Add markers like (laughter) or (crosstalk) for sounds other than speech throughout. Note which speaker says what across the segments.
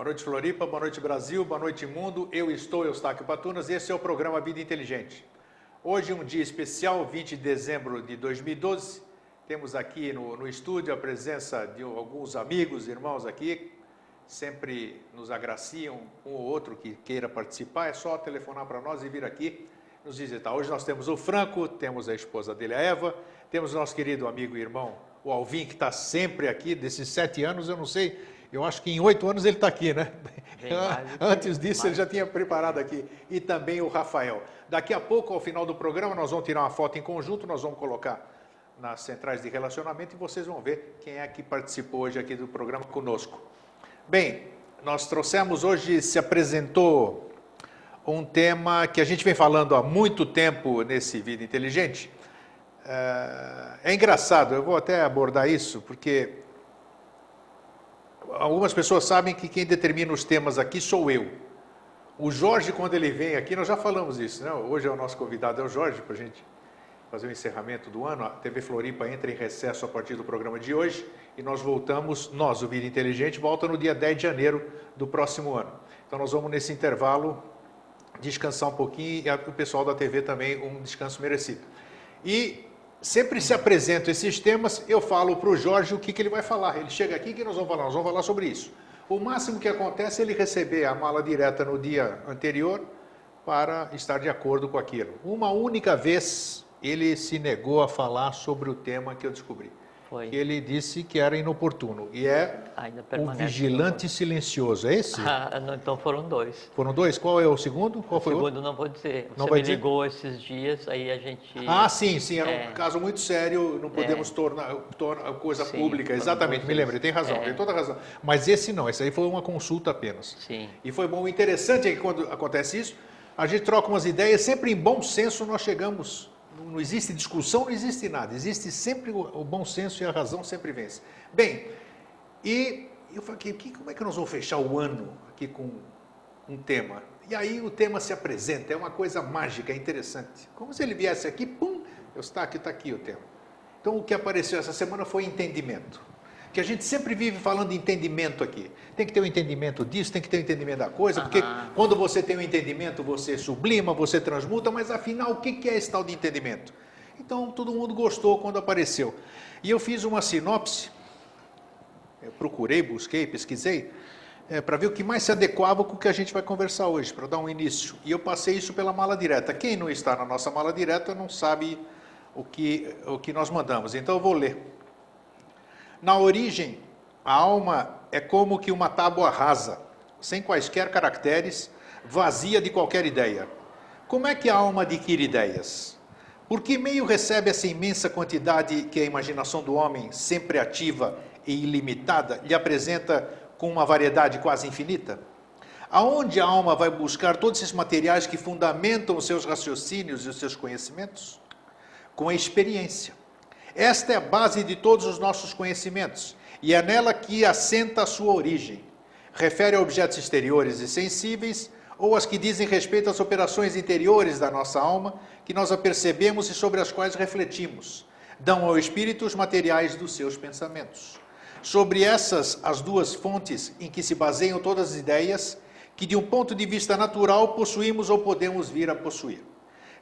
Speaker 1: Boa noite, Floripa. Boa noite, Brasil. Boa noite, mundo. Eu estou Eustáquio Patunas e esse é o programa Vida Inteligente. Hoje, um dia especial, 20 de dezembro de 2012. Temos aqui no, no estúdio a presença de alguns amigos, irmãos aqui, sempre nos agraciam, um ou outro que queira participar, é só telefonar para nós e vir aqui nos visitar. Hoje nós temos o Franco, temos a esposa dele, a Eva, temos o nosso querido amigo e irmão, o Alvin, que está sempre aqui, desses sete anos, eu não sei, eu acho que em oito anos ele está aqui, né? (laughs) Antes disso ele já tinha preparado aqui. E também o Rafael. Daqui a pouco, ao final do programa, nós vamos tirar uma foto em conjunto, nós vamos colocar nas centrais de relacionamento e vocês vão ver quem é que participou hoje aqui do programa conosco. Bem, nós trouxemos hoje, se apresentou um tema que a gente vem falando há muito tempo nesse Vida Inteligente. É, é engraçado, eu vou até abordar isso, porque algumas pessoas sabem que quem determina os temas aqui sou eu. O Jorge, quando ele vem aqui, nós já falamos isso, né? Hoje é o nosso convidado, é o Jorge, para a gente fazer o encerramento do ano. A TV Floripa entra em recesso a partir do programa de hoje e nós voltamos, nós, o Vida Inteligente, volta no dia 10 de janeiro do próximo ano. Então nós vamos nesse intervalo descansar um pouquinho e o pessoal da TV também um descanso merecido. E sempre se apresentam esses temas, eu falo para o Jorge o que, que ele vai falar. Ele chega aqui que nós vamos falar, nós vamos falar sobre isso. O máximo que acontece é ele receber a mala direta no dia anterior para estar de acordo com aquilo. Uma única vez ele se negou a falar sobre o tema que eu descobri. Foi. Que ele disse que era inoportuno. E é o vigilante silencioso, é esse? (laughs)
Speaker 2: Ah, não, então foram dois.
Speaker 1: Foram dois? Qual é o segundo? Qual
Speaker 2: o
Speaker 1: foi
Speaker 2: segundo o segundo não vou dizer. Não Você me dizer? ligou esses dias, aí a gente...
Speaker 1: Ah, sim, sim, era é. um caso muito sério, não podemos é. tornar, tornar coisa sim, pública. Exatamente, me lembro, tem razão, é. tem toda razão. Mas esse não, esse aí foi uma consulta apenas.
Speaker 2: Sim.
Speaker 1: E foi bom, o interessante é que quando acontece isso, a gente troca umas ideias, sempre em bom senso nós chegamos não existe discussão, não existe nada. Existe sempre o, o bom senso e a razão sempre vence. Bem, e eu falei, que, como é que nós vamos fechar o ano aqui com um tema? E aí o tema se apresenta, é uma coisa mágica, é interessante. Como se ele viesse aqui, pum, eu está aqui, está aqui o tema. Então o que apareceu essa semana foi entendimento que a gente sempre vive falando de entendimento aqui. Tem que ter o um entendimento disso, tem que ter o um entendimento da coisa, porque quando você tem o um entendimento, você sublima, você transmuta, mas afinal, o que é esse tal de entendimento? Então, todo mundo gostou quando apareceu. E eu fiz uma sinopse, procurei, busquei, pesquisei, é, para ver o que mais se adequava com o que a gente vai conversar hoje, para dar um início. E eu passei isso pela mala direta. Quem não está na nossa mala direta não sabe o que, o que nós mandamos. Então, eu vou ler. Na origem, a alma é como que uma tábua rasa, sem quaisquer caracteres, vazia de qualquer ideia. Como é que a alma adquire ideias? Por que meio recebe essa imensa quantidade que a imaginação do homem, sempre ativa e ilimitada, lhe apresenta com uma variedade quase infinita? Aonde a alma vai buscar todos esses materiais que fundamentam os seus raciocínios e os seus conhecimentos? Com a experiência. Esta é a base de todos os nossos conhecimentos e é nela que assenta a sua origem. Refere a objetos exteriores e sensíveis ou as que dizem respeito às operações interiores da nossa alma, que nós apercebemos e sobre as quais refletimos. Dão ao espírito os materiais dos seus pensamentos. Sobre essas, as duas fontes em que se baseiam todas as ideias, que de um ponto de vista natural possuímos ou podemos vir a possuir.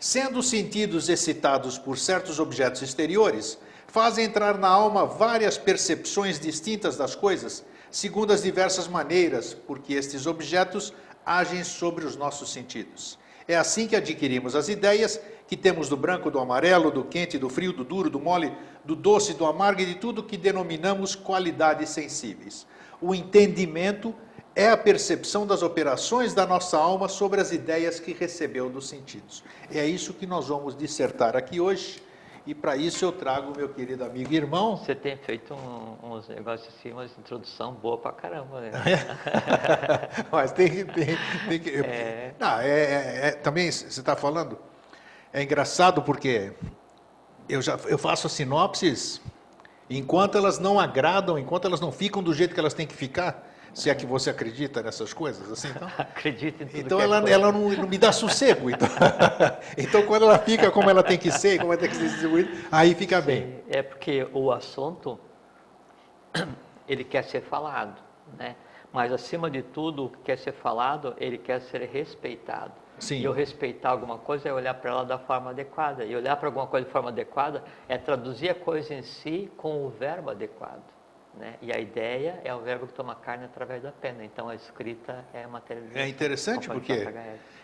Speaker 1: Sendo os sentidos excitados por certos objetos exteriores, fazem entrar na alma várias percepções distintas das coisas, segundo as diversas maneiras porque estes objetos agem sobre os nossos sentidos. É assim que adquirimos as ideias que temos do branco, do amarelo, do quente, do frio, do duro, do mole, do doce, do amargo e de tudo que denominamos qualidades sensíveis. O entendimento é a percepção das operações da nossa alma sobre as ideias que recebeu dos sentidos. É isso que nós vamos dissertar aqui hoje. E para isso eu trago meu querido amigo e irmão.
Speaker 2: Você tem feito um, uns negócios assim, uma introdução boa para caramba. Né? (laughs)
Speaker 1: Mas tem, tem, tem que. É... Não, é, é, é também você está falando. É engraçado porque eu já eu faço sinopses enquanto elas não agradam, enquanto elas não ficam do jeito que elas têm que ficar. Se é que você acredita nessas coisas, assim, então. (laughs)
Speaker 2: Acredito em tudo
Speaker 1: Então ela, é ela não, não, me dá sossego. Então, (laughs) então, quando ela fica como ela tem que ser, como ela tem que ser distribuída, aí fica Sim, bem.
Speaker 2: É porque o assunto (clears throat) ele quer ser falado, né? Mas, acima de tudo, o que quer ser falado, ele quer ser respeitado.
Speaker 1: Sim.
Speaker 2: E eu respeitar alguma coisa é olhar para ela da forma adequada. E olhar para alguma coisa de forma adequada é traduzir a coisa em si com o verbo adequado. Né? E a ideia é o verbo que toma carne através da pena. Então, a escrita é a materialização.
Speaker 1: É interessante porque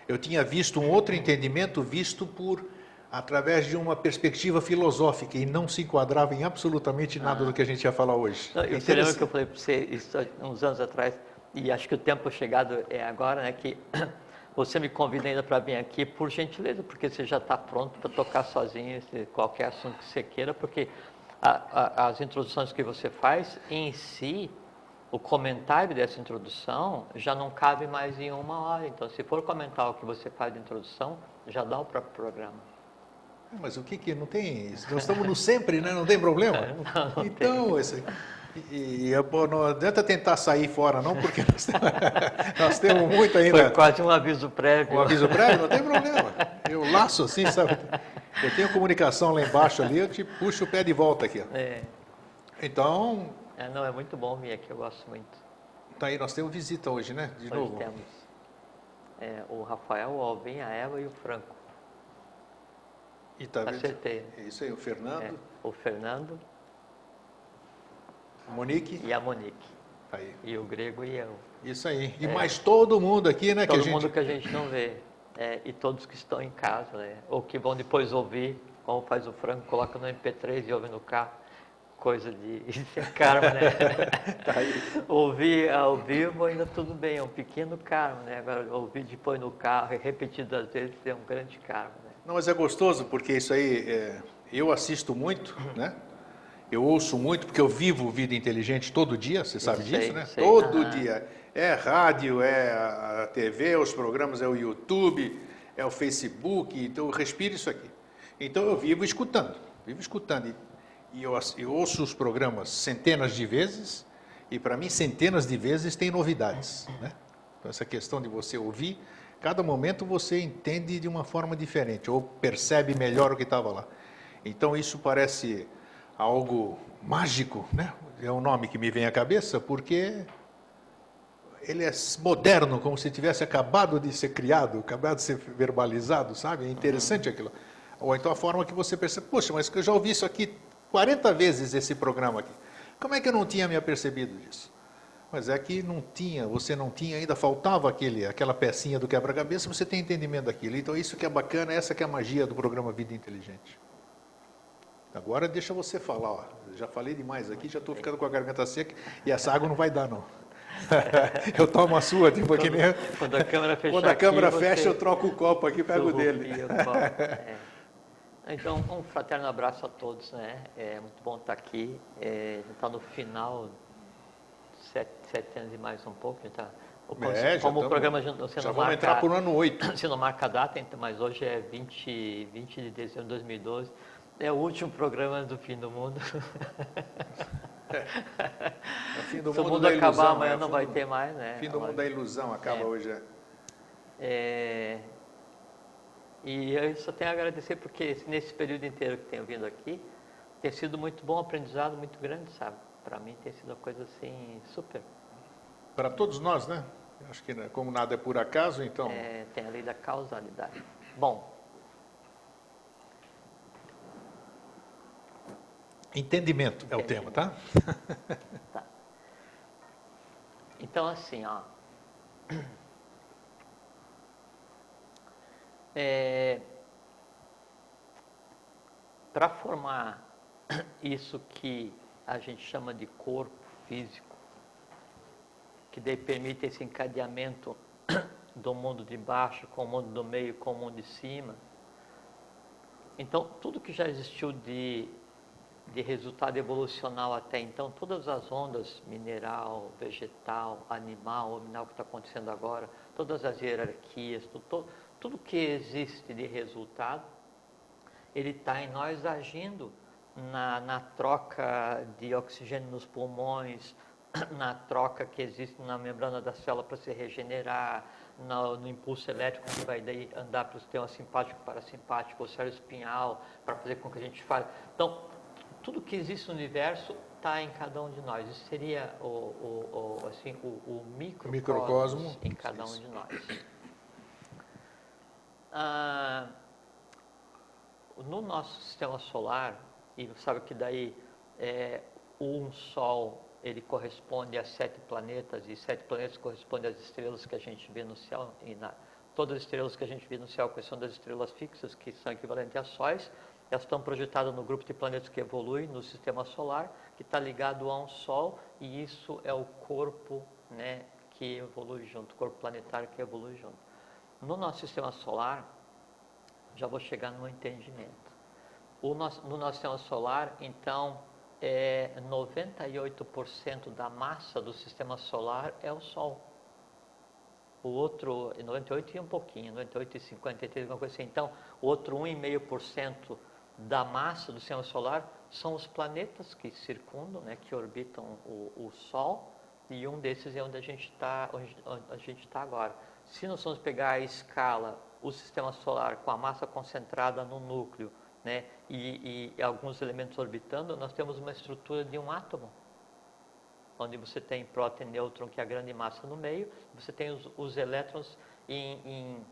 Speaker 1: eu tinha visto um outro entendimento visto por através de uma perspectiva filosófica e não se enquadrava em absolutamente nada do que a gente ia falar hoje.
Speaker 2: Não,
Speaker 1: É
Speaker 2: eu você lembra
Speaker 1: interessante.
Speaker 2: que eu falei para você isso uns anos atrás, e acho que o tempo chegado é agora, né? Que (clears throat) você me convida ainda para vir aqui, por gentileza, porque você já está pronto para tocar sozinho esse, qualquer assunto que você queira, porque a- a- as introduções que você faz em si, o comentário dessa introdução já não cabe mais em uma hora. Então, se for comentar o que você faz de introdução, já dá o próprio programa.
Speaker 1: Mas o que que não tem? Nós estamos no sempre, né? Não tem problema. (laughs)
Speaker 2: Não, não
Speaker 1: então, esse, e, e, pô, não adianta tentar sair fora, não, porque (laughs) nós, temos- nós temos muito
Speaker 2: Foi
Speaker 1: ainda.
Speaker 2: quase um aviso prévio.
Speaker 1: Um aviso prévio, não tem problema. Eu laço assim, sabe? Eu tenho comunicação lá embaixo ali, eu te puxo o pé de volta aqui.
Speaker 2: É,
Speaker 1: Então,
Speaker 2: é, não, é muito bom vir aqui, eu gosto muito.
Speaker 1: tá aí, nós temos visita hoje, né? De
Speaker 2: Hoje
Speaker 1: novo.
Speaker 2: temos é, o Rafael, o Alvin, a Eva e o Franco.
Speaker 1: E tá vendo?
Speaker 2: Acertei. né?
Speaker 1: É Isso aí, o Fernando,
Speaker 2: É, o Fernando
Speaker 1: Monique,
Speaker 2: e a Monique.
Speaker 1: aí.
Speaker 2: E o Grego e eu.
Speaker 1: Isso aí. E
Speaker 2: É.
Speaker 1: mais todo mundo aqui, né?
Speaker 2: Todo
Speaker 1: que gente...
Speaker 2: mundo que a gente não vê. É, e todos que estão em casa, né? Ou que vão depois ouvir, como faz o Franco, coloca no MP3 e ouve no carro. Coisa de (laughs) isso é karma, né? (laughs)
Speaker 1: Tá aí.
Speaker 2: ouvir ao vivo ainda tudo bem, é um pequeno karma, né? Agora, ouvir depois no carro, repetidas vezes, é um grande karma, né?
Speaker 1: Não, mas é gostoso porque isso aí, é, eu assisto muito, né? Eu ouço muito porque eu vivo vida inteligente todo dia, você sabe
Speaker 2: sei,
Speaker 1: disso, né?
Speaker 2: sei.
Speaker 1: Todo dia. É rádio, é a TV, os programas, é o YouTube, é o Facebook, então eu respiro isso aqui. Então eu vivo escutando, vivo escutando. E, e eu, eu ouço os programas centenas de vezes e para mim centenas de vezes tem novidades, né? Então essa questão de você ouvir, cada momento você entende de uma forma diferente ou percebe melhor o que estava lá. Então isso parece algo mágico, né? É o nome que me vem à cabeça porque ele é moderno, como se tivesse acabado de ser criado, acabado de ser verbalizado, sabe? É interessante aquilo. Ou então a forma que você percebe, poxa, mas eu já ouvi isso aqui 40 vezes esse programa aqui. Como é que eu não tinha me apercebido disso? Mas é que não tinha, você não tinha ainda, faltava aquele, aquela pecinha do quebra-cabeça, você tem entendimento daquilo. Então isso que é bacana, essa que é a magia do programa Vida Inteligente. Agora deixa você falar, ó. Já falei demais aqui, já estou ficando com a garganta seca e essa água não vai dar não. (laughs) eu tomo a sua, tipo que nem...
Speaker 2: Quando a câmera fechar
Speaker 1: Quando a câmera
Speaker 2: aqui,
Speaker 1: fecha, eu troco o copo aqui e pego o dele.
Speaker 2: o é. Então, um fraterno abraço a todos, né? É muito bom estar aqui. É, a gente está no final, sete, sete anos e mais um pouco. a gente Tá, o- como
Speaker 1: É,
Speaker 2: como o programa já- você
Speaker 1: Já
Speaker 2: não marca,
Speaker 1: entrar por um ano 8. (clears throat)
Speaker 2: você não marca a data, então, mas hoje é 20, 20 de dezembro de 2012. É o último programa do fim do mundo. (laughs)
Speaker 1: É o fim do
Speaker 2: Se o
Speaker 1: mundo
Speaker 2: mundo
Speaker 1: da
Speaker 2: acabar
Speaker 1: ilusão,
Speaker 2: amanhã
Speaker 1: é o
Speaker 2: não vai
Speaker 1: do-
Speaker 2: ter mais, né?
Speaker 1: Fim do mundo da ilusão acaba
Speaker 2: É.
Speaker 1: hoje. é.
Speaker 2: É, e eu só tenho a agradecer porque nesse período inteiro que tenho vindo aqui, tem sido muito bom, aprendizado muito grande, sabe? Para mim tem sido uma coisa assim super.
Speaker 1: Para todos nós, né? Acho que né, como nada é por acaso, então.
Speaker 2: É, tem a lei da causalidade. Bom,
Speaker 1: Entendimento é o tema, tá?
Speaker 2: tá. Então assim, ó. É, Para formar isso que a gente chama de corpo físico, que daí permite esse encadeamento do mundo de baixo com o mundo do meio com o mundo de cima. Então, tudo que já existiu de, de resultado evolucional até então, todas as ondas, mineral, vegetal, animal, hominal que está acontecendo agora, todas as hierarquias, tudo, tudo, tudo que existe de resultado, ele está em nós agindo na, na troca de oxigênio nos pulmões, (clears throat) na troca que existe na membrana da célula para se regenerar, no, no impulso elétrico que vai daí andar para o sistema simpático, parasimpático, o cérebro espinhal, para fazer com que a gente fale. Então, tudo que existe no universo está em cada um de nós. Isso seria o, o, o assim, o, o microcosmo,
Speaker 1: microcosmo
Speaker 2: em cada um de nós. Ah, no nosso sistema solar, e sabe que daí é, um Sol ele corresponde a sete planetas e sete planetas correspondem às estrelas que a gente vê no céu e na, todas as estrelas que a gente vê no céu, que são das estrelas fixas, que são equivalentes a sóis, elas estão projetadas no grupo de planetas que evolui no sistema solar, que está ligado a um Sol, e isso é o corpo né, que evolui junto, o corpo planetário que evolui junto. No nosso sistema solar, já vou chegar no entendimento. Nosso, no nosso sistema solar, então, é 98% da massa do sistema solar é o Sol. O outro, 98 e um pouquinho, 98 e 53, alguma coisa assim. Então, o outro 1,5% da massa do sistema solar são os planetas que circundam, né, que orbitam o, o Sol, e um desses é onde a gente está a gente está agora. Se nós vamos pegar a escala, o sistema solar com a massa concentrada no núcleo, né, e, e, alguns elementos orbitando, nós temos uma estrutura de um átomo, onde você tem próton e nêutron, que é a grande massa no meio, você tem os, os elétrons em, em,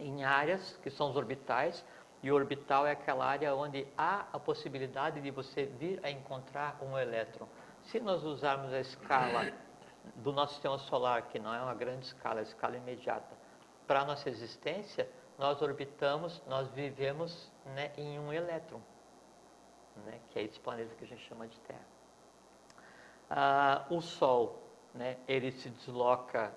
Speaker 2: em áreas, que são os orbitais, e orbital é aquela área onde há a possibilidade de você vir a encontrar um elétron. Se nós usarmos a escala do nosso sistema solar, que não é uma grande escala, é a escala imediata, para a nossa existência, nós orbitamos, nós vivemos né, em um elétron, né, que é esse planeta que a gente chama de Terra. Ah, o Sol, né, ele se desloca,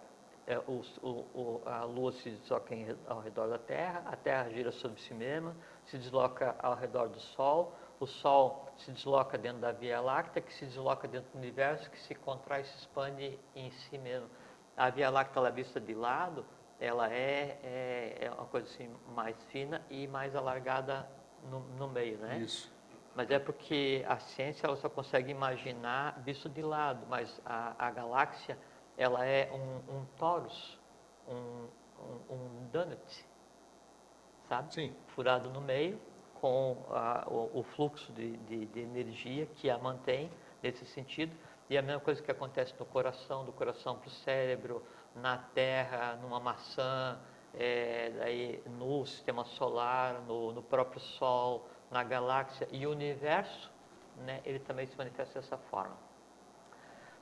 Speaker 2: é, o, o, a Lua se desloca em, ao redor da Terra, a Terra gira sobre si mesma, se desloca ao redor do Sol, o Sol se desloca dentro da Via Láctea, que se desloca dentro do universo, que se contrai e se expande em si mesmo. A Via Láctea, ela vista de lado, ela é, é, é, uma coisa assim mais fina e mais alargada no, no, meio, né?
Speaker 1: Isso.
Speaker 2: Mas é porque a ciência ela só consegue imaginar visto de lado, mas a, a galáxia ela é um, um torus, um, um, um donut, sabe?
Speaker 1: Sim.
Speaker 2: Furado no meio com a, o, o, fluxo de, de, de energia que a mantém nesse sentido. E a mesma coisa que acontece no coração, do coração para o cérebro, na Terra, numa maçã, é, daí no sistema solar, no, no, próprio Sol, na galáxia e o universo, né, ele também se manifesta dessa forma.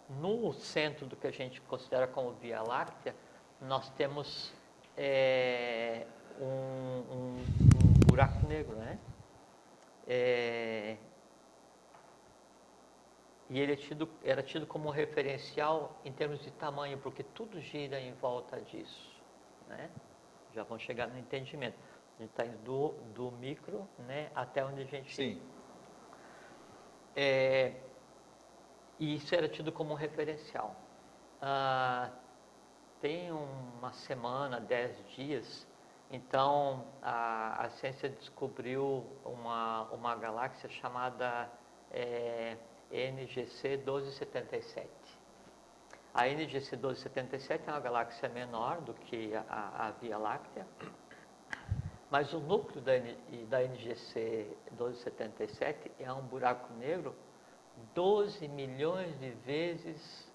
Speaker 2: No centro do que a gente considera como Via Láctea, nós temos é, um, um, um, buraco negro, né? É, e ele é tido, era tido como referencial em termos de tamanho, porque tudo gira em volta disso. Né? Já vão chegar no entendimento. A gente está indo do, do micro né, até onde a gente.
Speaker 1: Sim.
Speaker 2: É, e isso era tido como referencial. Ah, tem uma semana, dez dias, então a, a ciência descobriu uma, uma galáxia chamada. É, NGC 1277. A NGC 1277 é uma galáxia menor do que a, a Via Láctea, mas o núcleo da, da NGC 1277 é um buraco negro 12 milhões de vezes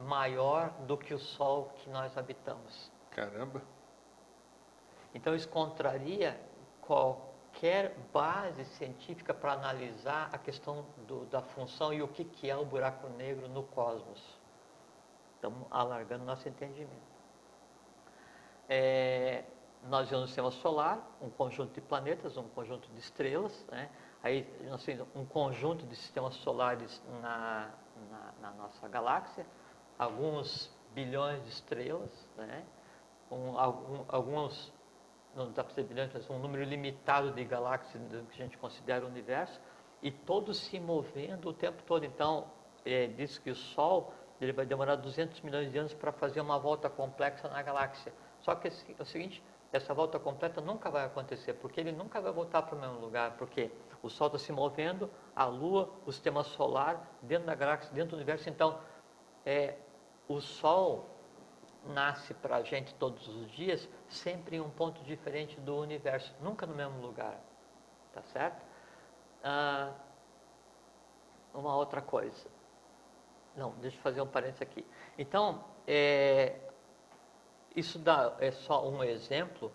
Speaker 2: maior do que o Sol que nós habitamos.
Speaker 1: Caramba!
Speaker 2: Então isso contraria qual, qualquer base científica para analisar a questão do, da função e o que, que é o buraco negro no cosmos. Estamos alargando nosso entendimento. É, nós vemos o sistema solar, um conjunto de planetas, um conjunto de estrelas, né? Aí temos um conjunto de sistemas solares na, na, na nossa galáxia, alguns bilhões de estrelas, né? um, algum, alguns não dá para ser brilhante, mas um número limitado de galáxias que a gente considera o universo, e todos se movendo o tempo todo. Então, é, diz que o Sol ele vai demorar 200 milhões de anos para fazer uma volta complexa na galáxia. Só que é o seguinte, essa volta completa nunca vai acontecer, porque ele nunca vai voltar para o mesmo lugar, porque o Sol está se movendo, a Lua, o sistema solar, dentro da galáxia, dentro do universo. Então, é, o Sol nasce para a gente todos os dias, sempre em um ponto diferente do universo, nunca no mesmo lugar, tá certo? Ah, uma outra coisa. Não, deixa eu fazer um parênteses aqui. Então, é, isso dá, é só um exemplo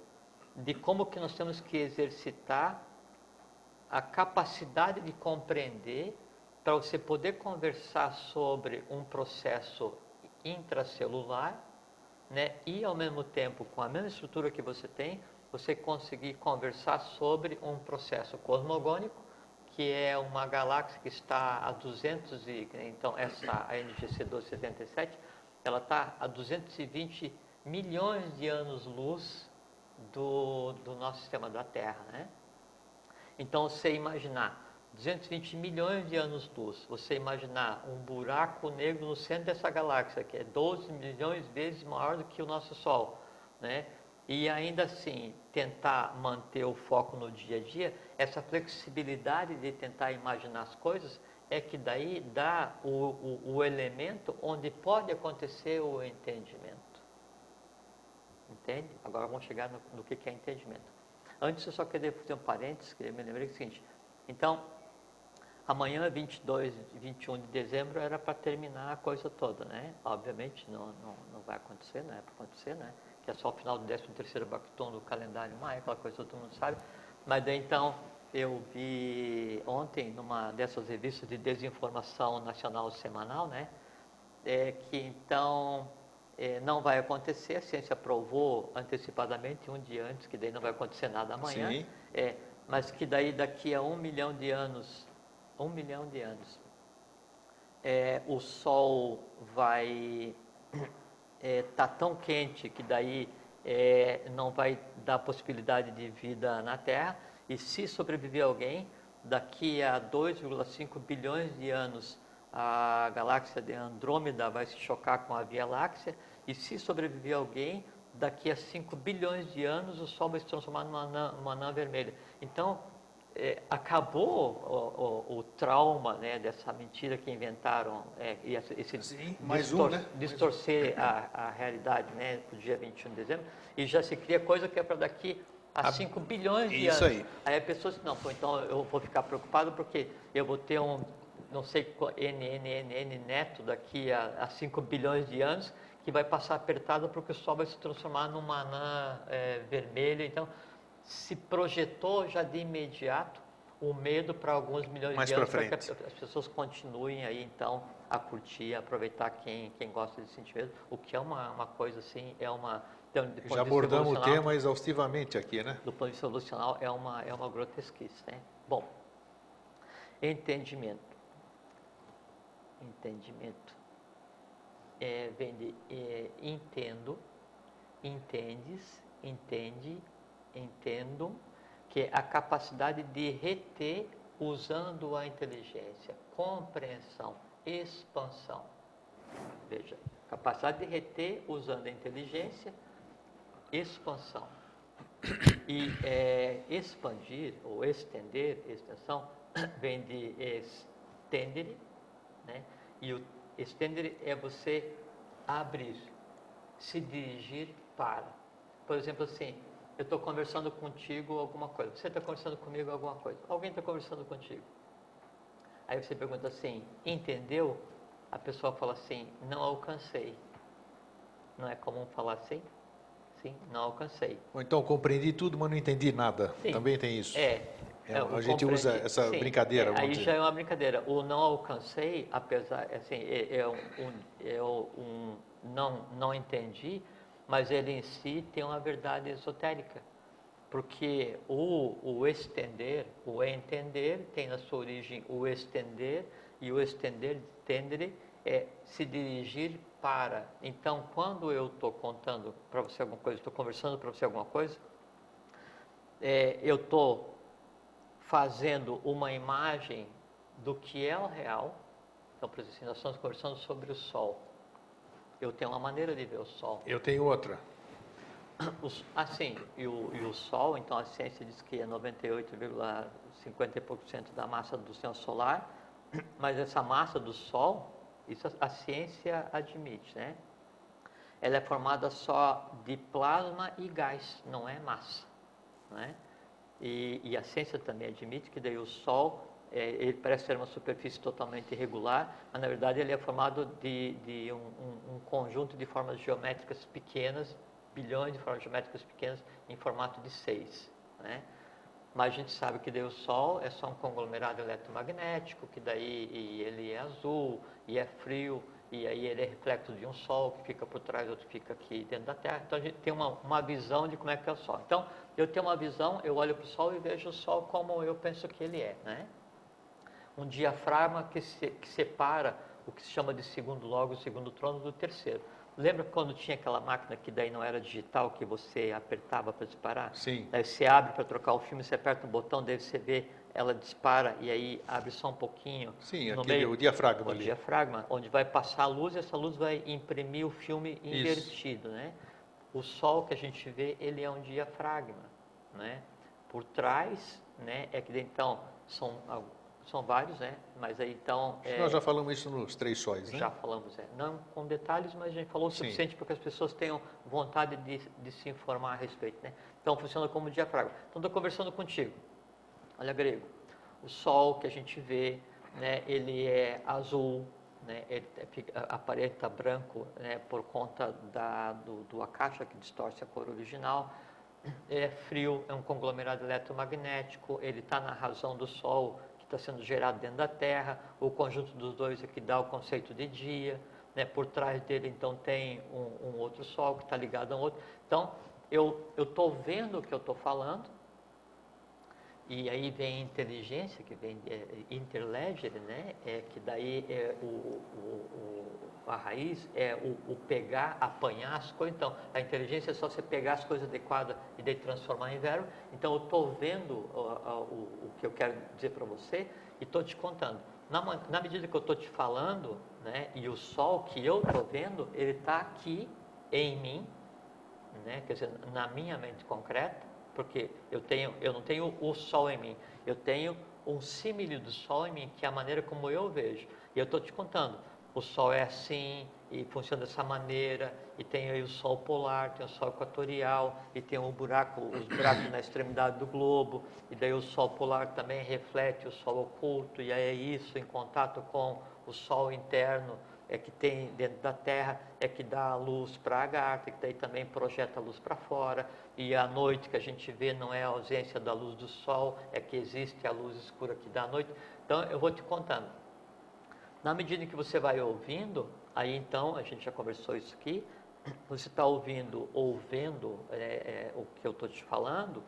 Speaker 2: de como que nós temos que exercitar a capacidade de compreender para você poder conversar sobre um processo intracelular, né, e ao mesmo tempo com a mesma estrutura que você tem, você conseguir conversar sobre um processo cosmogônico, que é uma galáxia que está a 200 e então essa a NGC 1277, ela está a 220 milhões de anos-luz do, do nosso sistema da Terra, né? Então, você imaginar 220 milhões de anos-luz, você imaginar um buraco negro no centro dessa galáxia, que é 12 milhões de vezes maior do que o nosso Sol, né? E ainda assim, tentar manter o foco no dia a dia, essa flexibilidade de tentar imaginar as coisas, é que daí dá o, o, o elemento onde pode acontecer o entendimento. Entende? Agora vamos chegar no, no que, que é entendimento. Antes eu só queria fazer um parênteses, que me lembrei do seguinte. Então, amanhã, 22 e 21 de dezembro, era para terminar a coisa toda, né? Obviamente não, não, não vai acontecer, não é para acontecer, né? Que é só o final do 13º Bacton do calendário maia, aquela coisa que todo mundo sabe. Mas daí então, eu vi ontem, numa dessas revistas de desinformação nacional semanal, né? É que então é, não vai acontecer, a ciência provou antecipadamente, um dia antes, que daí não vai acontecer nada amanhã, Sim. É, mas que daí daqui a um milhão de anos, um milhão de anos, é, o Sol vai estar é, tá tão quente que daí é, não vai dar possibilidade de vida na Terra, e se sobreviver alguém, daqui a 2,5 bilhões de anos, a galáxia de Andrômeda vai se chocar com a Via Láctea, e se sobreviver alguém, daqui a 5 bilhões de anos o Sol vai se transformar numa anã, anã vermelha. Então, é, acabou o, o, o, trauma né, dessa mentira que inventaram, é, e esse
Speaker 1: Sim, distor, um, né?
Speaker 2: distorcer um. a, a, realidade né, no dia 21 de dezembro, e já se cria coisa que é para daqui a 5 bilhões de
Speaker 1: Isso
Speaker 2: anos.
Speaker 1: Aí.
Speaker 2: aí a pessoa diz, não, pô, então eu vou ficar preocupado porque eu vou ter um, não sei, N, N, N, N neto daqui a 5 bilhões de anos, que vai passar apertada porque o Sol vai se transformar numa anã é, vermelha. Então, se projetou já de imediato o medo para alguns milhões
Speaker 1: Mais
Speaker 2: de anos
Speaker 1: para que
Speaker 2: as pessoas continuem aí então a curtir, a aproveitar quem, quem gosta de sentir medo, o que é uma, uma coisa assim, é uma
Speaker 1: então, já abordamos o tema exaustivamente aqui, né?
Speaker 2: Do ponto de vista evolucional é uma é uma grotesquice, né? Bom, entendimento, entendimento é, vem de é, entendo, entendes, entende, entendo, que é a capacidade de reter usando a inteligência, compreensão, expansão. Veja, capacidade de reter usando a inteligência, expansão. E é, expandir ou estender, extensão, (coughs) vem de estendere, né? e o Estender é você abrir, se dirigir para. Por exemplo, assim, eu estou conversando contigo alguma coisa, você está conversando comigo alguma coisa, alguém está conversando contigo. Aí você pergunta assim, entendeu? A pessoa fala assim, não alcancei. Não é comum falar assim? Sim, não alcancei.
Speaker 1: Ou então compreendi tudo, mas não entendi nada. Sim. Também tem isso.
Speaker 2: É,
Speaker 1: é, a gente usa essa sim, brincadeira.
Speaker 2: É, aí dizer. já é uma brincadeira. O não alcancei, apesar, assim, é, é, um, é um não, não entendi, mas ele em si tem uma verdade esotérica. Porque o, o estender, o entender, tem na sua origem o estender, e o estender, tendere, é se dirigir para. Então, quando eu estou contando para você alguma coisa, estou conversando para você alguma coisa, é, eu estou fazendo uma imagem do que é o real. Então, por exemplo, nós estamos conversando sobre o Sol. Eu tenho uma maneira de ver o Sol.
Speaker 1: Eu tenho outra. (coughs)
Speaker 2: Assim, e o, e o Sol, então a ciência diz que é 98,50% da massa do sistema solar, (coughs) mas essa massa do Sol, isso a ciência admite, né? Ela é formada só de plasma e gás, não é massa, né? E, e, a ciência também admite que daí o Sol é, ele parece ser uma superfície totalmente irregular, mas na verdade ele é formado de, de um, um, um, conjunto de formas geométricas pequenas, bilhões de formas geométricas pequenas em formato de seis. Né? Mas a gente sabe que daí o Sol é só um conglomerado eletromagnético, que daí ele é azul e é frio, e aí ele é reflexo de um Sol que fica por trás, outro fica aqui dentro da Terra. Então a gente tem uma, uma visão de como é que é o Sol. Então eu tenho uma visão, eu olho para o Sol e vejo o Sol como eu penso que ele é, né? Um diafragma que, se, que separa o que se chama de segundo logo, o segundo trono do terceiro. Lembra quando tinha aquela máquina que daí não era digital, que você apertava para disparar?
Speaker 1: Sim.
Speaker 2: Daí você abre para trocar o filme, você aperta um botão, daí você vê, ela dispara e aí abre só um pouquinho.
Speaker 1: Sim, no aquele, meio, o diafragma
Speaker 2: o
Speaker 1: ali.
Speaker 2: diafragma, onde vai passar a luz e essa luz vai imprimir o filme invertido, Isso. né? O sol que a gente vê, ele é um diafragma, né? Por trás, né, é que então são são vários, né? Mas aí então.
Speaker 1: É, nós já falamos isso nos três sóis, né?
Speaker 2: Já falamos, é. Não com detalhes, mas a gente falou o suficiente para que as pessoas tenham vontade de, de, se informar a respeito, né? Então funciona como diafragma. Então estou conversando contigo. Olha, grego. O sol que a gente vê, né? Ele é azul, né? Ele é, aparenta branco, né? Por conta da do, do acacha que distorce a cor original. É frio, é um conglomerado eletromagnético. Ele está na razão do sol está sendo gerado dentro da Terra, o conjunto dos dois é que dá o conceito de dia, né? por trás dele então tem um, um outro Sol que está ligado a um outro. Então, eu estou vendo o que eu estou falando, e aí vem inteligência, que vem é, né? É, que daí é o, o, o, a raiz é o, o, pegar, apanhar as coisas. Então, a inteligência é só você pegar as coisas adequadas e daí transformar em verbo. Então, eu estou vendo o, o, que eu quero dizer para você e estou te contando. Na, na, medida que eu estou te falando, né? E o sol que eu estou vendo, ele está aqui em mim, né? Quer dizer, na minha mente concreta porque eu tenho, eu não tenho o sol em mim, eu tenho um símile do sol em mim, que é a maneira como eu vejo. E eu estou te contando, o sol é assim e funciona dessa maneira, e tem aí o sol polar, tem o sol equatorial, e tem um buraco, os buracos na extremidade do globo, e daí o sol polar também reflete o sol oculto, e aí é isso em contato com o sol interno é que tem dentro da Terra, é que dá a luz para a Agartha, que daí também projeta a luz para fora, e a noite que a gente vê não é a ausência da luz do sol, é que existe a luz escura que dá a noite. Então eu vou te contando. Na medida que você vai ouvindo, aí então, a gente já conversou isso aqui, você está ouvindo ou vendo é, é, o que eu estou te falando,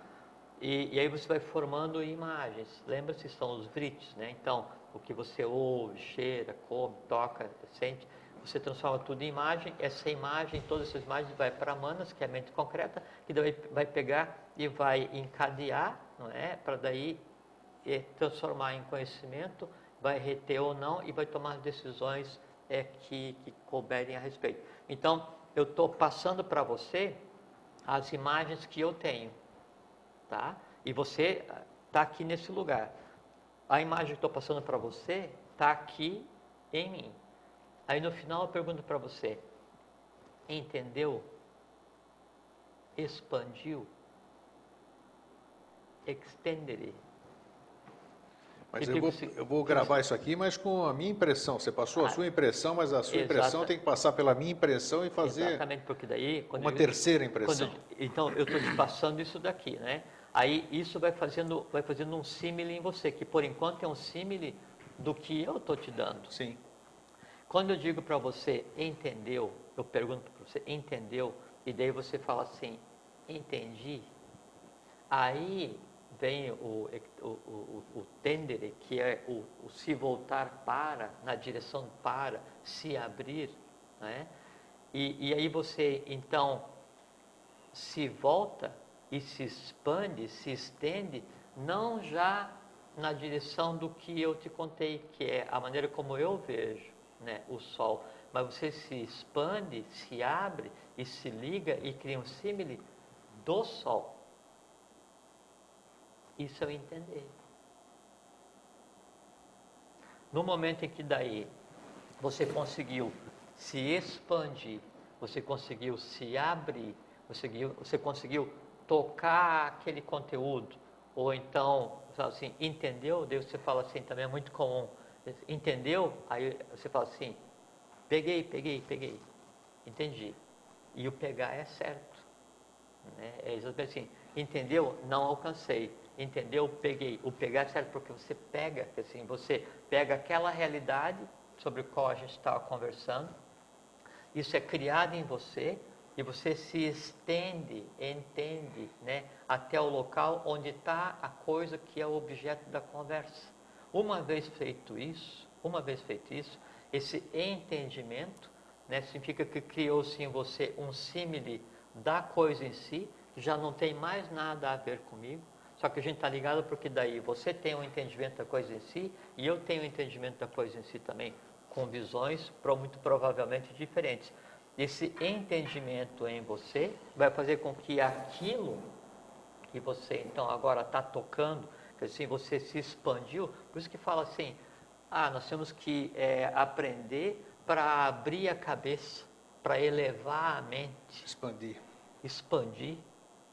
Speaker 2: e, e, aí você vai formando imagens. Lembra-se, são os vrites, né? Então, o que você ouve, cheira, come, toca, sente, você transforma tudo em imagem, essa imagem, todas essas imagens vai para Manas, que é a mente concreta, que daí vai pegar e vai encadear, não é? Para daí é, transformar em conhecimento, vai reter ou não e vai tomar decisões é, que, que couberem a respeito. Então, eu estou passando para você as imagens que eu tenho, tá? E você está aqui nesse lugar a imagem que estou passando para você está aqui em mim. Aí no final eu pergunto para você: entendeu? Expandiu? Extendere?
Speaker 1: Mas eu vou, eu vou, gravar isso aqui, mas com a minha impressão. Você passou a ah, sua impressão, mas a sua impressão tem que passar pela minha impressão e fazer
Speaker 2: exatamente porque daí,
Speaker 1: uma eu, terceira impressão.
Speaker 2: Então, eu estou te passando isso daqui, né? Aí isso vai fazendo, vai fazendo um símile em você, que por enquanto é um símile do que eu estou te dando.
Speaker 1: Sim.
Speaker 2: Quando eu digo para você, entendeu, eu pergunto para você, entendeu? E daí você fala assim, entendi. Aí vem o, o, o, o tendere, que é o, o, se voltar para, na direção para, se abrir, né? E, e aí você, então, se volta e se expande, se estende, não já na direção do que eu te contei, que é a maneira como eu vejo né, o Sol, mas você se expande, se abre e se liga e cria um símile do Sol. Isso eu entender. No momento em que daí você conseguiu se expandir, você conseguiu se abrir, você conseguiu, você conseguiu tocar aquele conteúdo, ou então assim, entendeu? Daí você fala assim, também é muito comum. Entendeu? Aí você fala assim, peguei, peguei, peguei. Entendi. E o pegar é certo. Né? É exatamente assim. Entendeu? Não alcancei. Entendeu? Peguei. O pegar é certo porque você pega, assim, você pega aquela realidade sobre a qual a gente estava conversando. Isso é criado em você e você se estende, entende, né, até o local onde está a coisa que é o objeto da conversa. Uma vez feito isso, uma vez feito isso, esse entendimento né, significa que criou-se em você um símile da coisa em si, já não tem mais nada a ver comigo, só que a gente está ligado porque daí você tem um entendimento da coisa em si e eu tenho um entendimento da coisa em si também, com visões muito provavelmente diferentes. Esse entendimento em você vai fazer com que aquilo que você então agora está tocando, que assim você se expandiu, por isso que fala assim, ah, nós temos que é, aprender para abrir a cabeça, para elevar a mente.
Speaker 1: Expandir.
Speaker 2: Expandir,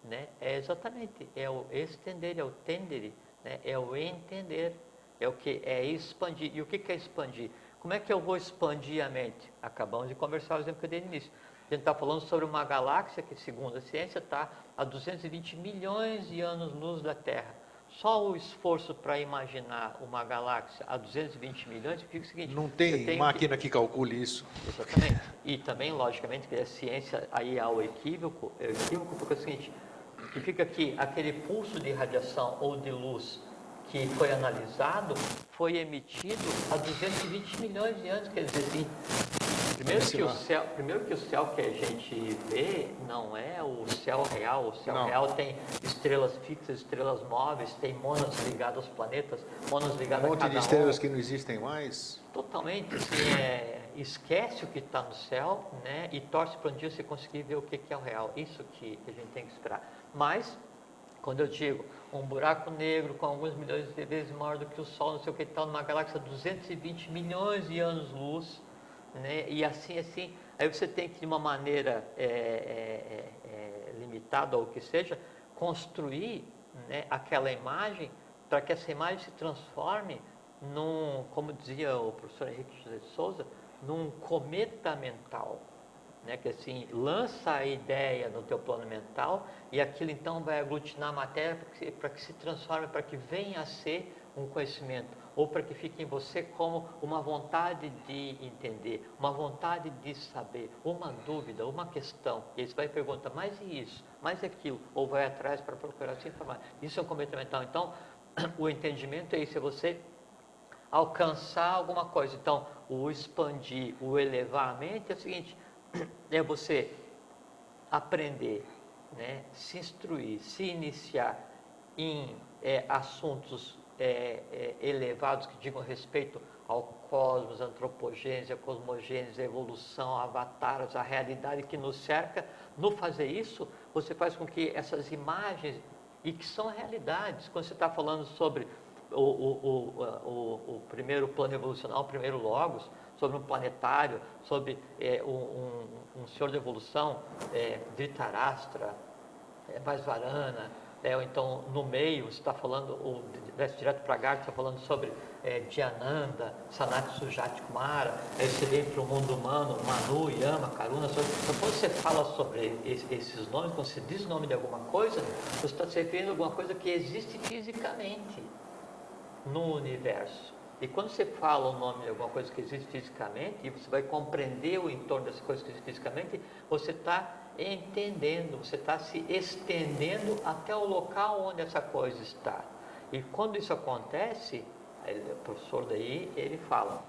Speaker 2: né? É exatamente, é o estender, é o tender, né? é o entender, é o que é expandir. E o que é expandir? Como é que eu vou expandir a mente? Acabamos de conversar o exemplo que eu dei no início. A gente está falando sobre uma galáxia que, segundo a ciência, está a 220 milhões de anos-luz da Terra. Só o esforço para imaginar uma galáxia a 220 milhões fica o seguinte...
Speaker 1: Não tem máquina que... que... calcule isso.
Speaker 2: Exatamente. E também, logicamente, que a ciência aí há o equívoco, é o equívoco porque é o seguinte, que fica aqui aquele pulso de radiação ou de luz que foi analisado foi emitido há 220 milhões de anos, quer dizer assim, primeiro que, o céu, primeiro que o céu que a gente vê não é o céu real, o céu não. real tem estrelas fixas, estrelas móveis, tem monas ligadas aos planetas, monas ligadas
Speaker 1: a Um monte de estrelas que não existem mais.
Speaker 2: Totalmente, assim, é, esquece o que está no céu, né, e torce para um dia você conseguir ver o que, que é o real, isso que a gente tem que esperar. Mas, quando eu digo, um buraco negro com alguns milhões de vezes maior do que o Sol, não sei o que tal, numa galáxia de 220 milhões de anos-luz, né? e assim, assim, aí você tem que, de uma maneira é, é, é, é, limitada ou o que seja, construir né, aquela imagem para que essa imagem se transforme num, como dizia o professor Henrique José de Souza, num cometa mental né, que assim lança a ideia no teu plano mental e aquilo então vai aglutinar a matéria para que, se transforme, para que venha a ser um conhecimento, ou para que fique em você como uma vontade de entender, uma vontade de saber, uma dúvida, uma questão. E aí você vai perguntar, mas e isso? Mais aquilo? Ou vai atrás para procurar se informar. Isso é um cometa mental. Então, (clears throat) o entendimento é isso, é você alcançar alguma coisa. Então, o expandir, o elevar a mente é o seguinte, (clears throat) é você aprender, né, se instruir, se iniciar em é, assuntos é, é, elevados que digam respeito ao cosmos, antropogênese, cosmogênese, evolução, avatares, a realidade que nos cerca. No fazer isso, você faz com que essas imagens, e que são realidades, quando você está falando sobre o, o, o, o primeiro plano evolucional, o primeiro logos, sobre um planetário, sobre é, um, um, senhor de evolução, é, Dhritarashtra, é, Vaisvarana, é, ou então no meio, você está falando, ou desce direto para Garta, está falando sobre é, Dhyananda, Sanat Sujati Kumara, aí você vem o mundo humano, Manu, Yama, Karuna, sobre, então quando você fala sobre esses nomes, quando você diz o nome de alguma coisa, você está se referindo a alguma coisa que existe fisicamente no universo. E quando você fala o nome de alguma coisa que existe fisicamente, e você vai compreender o entorno dessa coisa que existe fisicamente, você está entendendo, você está se estendendo até o local onde essa coisa está. E quando isso acontece, o professor daí, ele fala,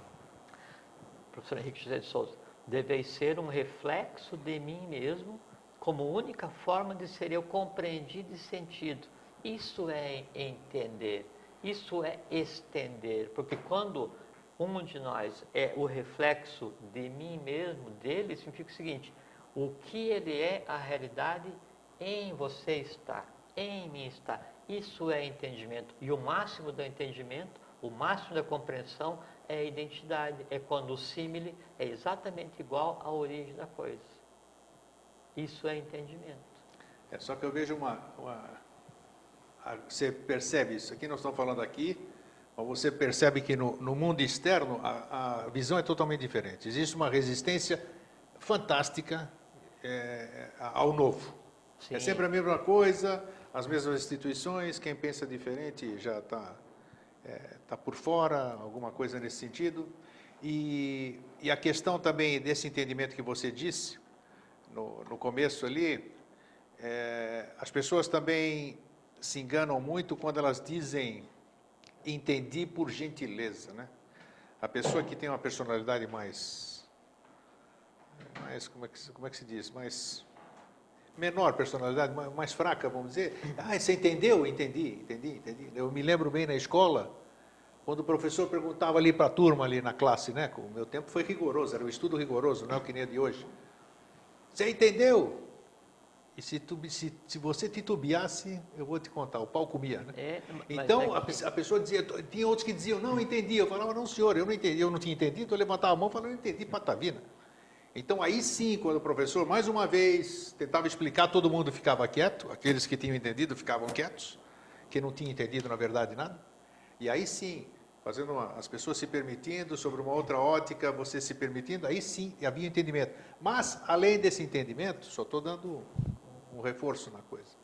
Speaker 2: professor Henrique José de Souza, deveis ser um reflexo de mim mesmo, como única forma de ser eu compreendido e sentido. Isso é entender. Isso é estender, porque quando um de nós é o reflexo de mim mesmo, dele, significa o seguinte: o que ele é, a realidade em você está, em mim está. Isso é entendimento. E o máximo do entendimento, o máximo da compreensão é a identidade. É quando o símile é exatamente igual à origem da coisa. Isso é entendimento.
Speaker 1: É só que eu vejo uma, uma você percebe isso. Aqui nós estamos falando aqui, mas você percebe que no, no mundo externo a, a, visão é totalmente diferente. Existe uma resistência fantástica é, ao novo. É Sim. É sempre a mesma coisa, as mesmas instituições, quem pensa diferente já está é, tá por fora, alguma coisa nesse sentido. E, e, a questão também desse entendimento que você disse no, no começo ali, é, as pessoas também se enganam muito quando elas dizem entendi por gentileza, né? A pessoa que tem uma personalidade mais, mais como é que como é que se diz, mais menor personalidade, mais, mais fraca, vamos dizer. Ah, você entendeu? Entendi, entendi, entendi. Eu me lembro bem na escola quando o professor perguntava ali para a turma ali na classe, né? O meu tempo foi rigoroso, era um estudo rigoroso, não é o que nem é de hoje. Você entendeu? E se, tu, se, se, você titubeasse, eu vou te contar, o pau comia, né? É, então, é que... a, a, pessoa dizia, tinha outros que diziam, não, entendi. Eu falava, não, senhor, eu não entendi, eu não tinha entendido. Eu levantava a mão e falava, não entendi patavina. Então, aí sim, quando o professor, mais uma vez, tentava explicar, todo mundo ficava quieto, aqueles que tinham entendido ficavam quietos, que não tinham entendido, na verdade, nada. E aí sim, fazendo uma, as pessoas se permitindo, sobre uma outra ótica, você se permitindo, aí sim havia entendimento. Mas, além desse entendimento, só estou dando um reforço na coisa.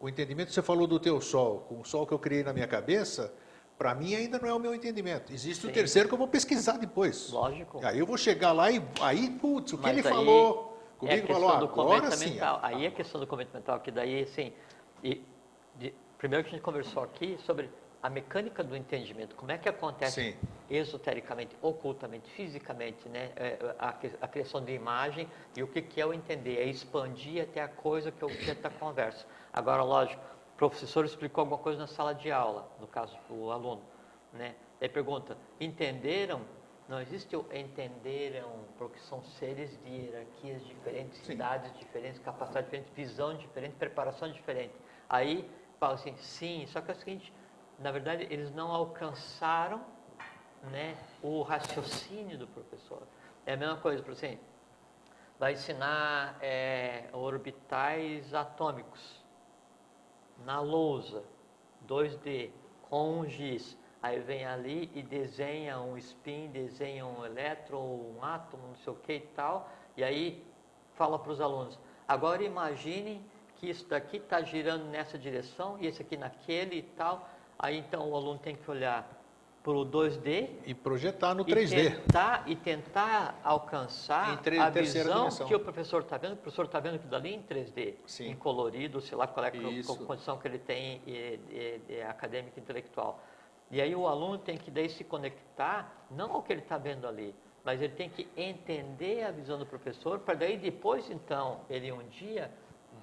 Speaker 1: O entendimento, você falou do teu sol, com o sol que eu criei na minha cabeça, para mim ainda não é o meu entendimento. Existe Sim. o terceiro que eu vou pesquisar depois.
Speaker 2: Lógico.
Speaker 1: Aí eu vou chegar lá e aí, putz, o que Mas ele falou, comigo
Speaker 2: é
Speaker 1: falou agora sim.
Speaker 2: Mental. Aí é a questão do comento mental, que daí, assim, e, de, primeiro que a gente conversou aqui sobre a mecânica do entendimento, como é que acontece Sim. esotericamente, ocultamente, fisicamente, né? É, a, a, criação de imagem e o que, que é o entender, é expandir até a coisa que é objeto da conversa. Agora, lógico, o professor explicou alguma coisa na sala de aula, no caso, o aluno, né? Ele pergunta, entenderam? Não existe o entenderam, porque são seres de hierarquias diferentes, sim. idades diferentes, capacidade diferente, visão diferente, preparação diferente. Aí fala assim, sim, só que é o seguinte, na verdade, eles não alcançaram né, o raciocínio do professor. É a mesma coisa, por assim, vai ensinar é, orbitais atômicos na lousa, 2D, com um giz. Aí vem ali e desenha um spin, desenha um elétron, um átomo, não sei o que e tal, e aí fala para os alunos, agora imaginem que isso daqui está girando nessa direção e esse aqui naquele e tal, Aí então o aluno tem que olhar para o 2D
Speaker 1: e projetar no
Speaker 2: 3D. E tentar, e tentar alcançar a visão dimensão. que o professor está vendo. O professor está vendo aquilo dali em 3D, Sim. em colorido, sei lá qual é a condição que ele tem é, é acadêmica intelectual. E aí o aluno tem que daí se conectar, não ao que ele está vendo ali, mas ele tem que entender a visão do professor, para daí depois então, ele um dia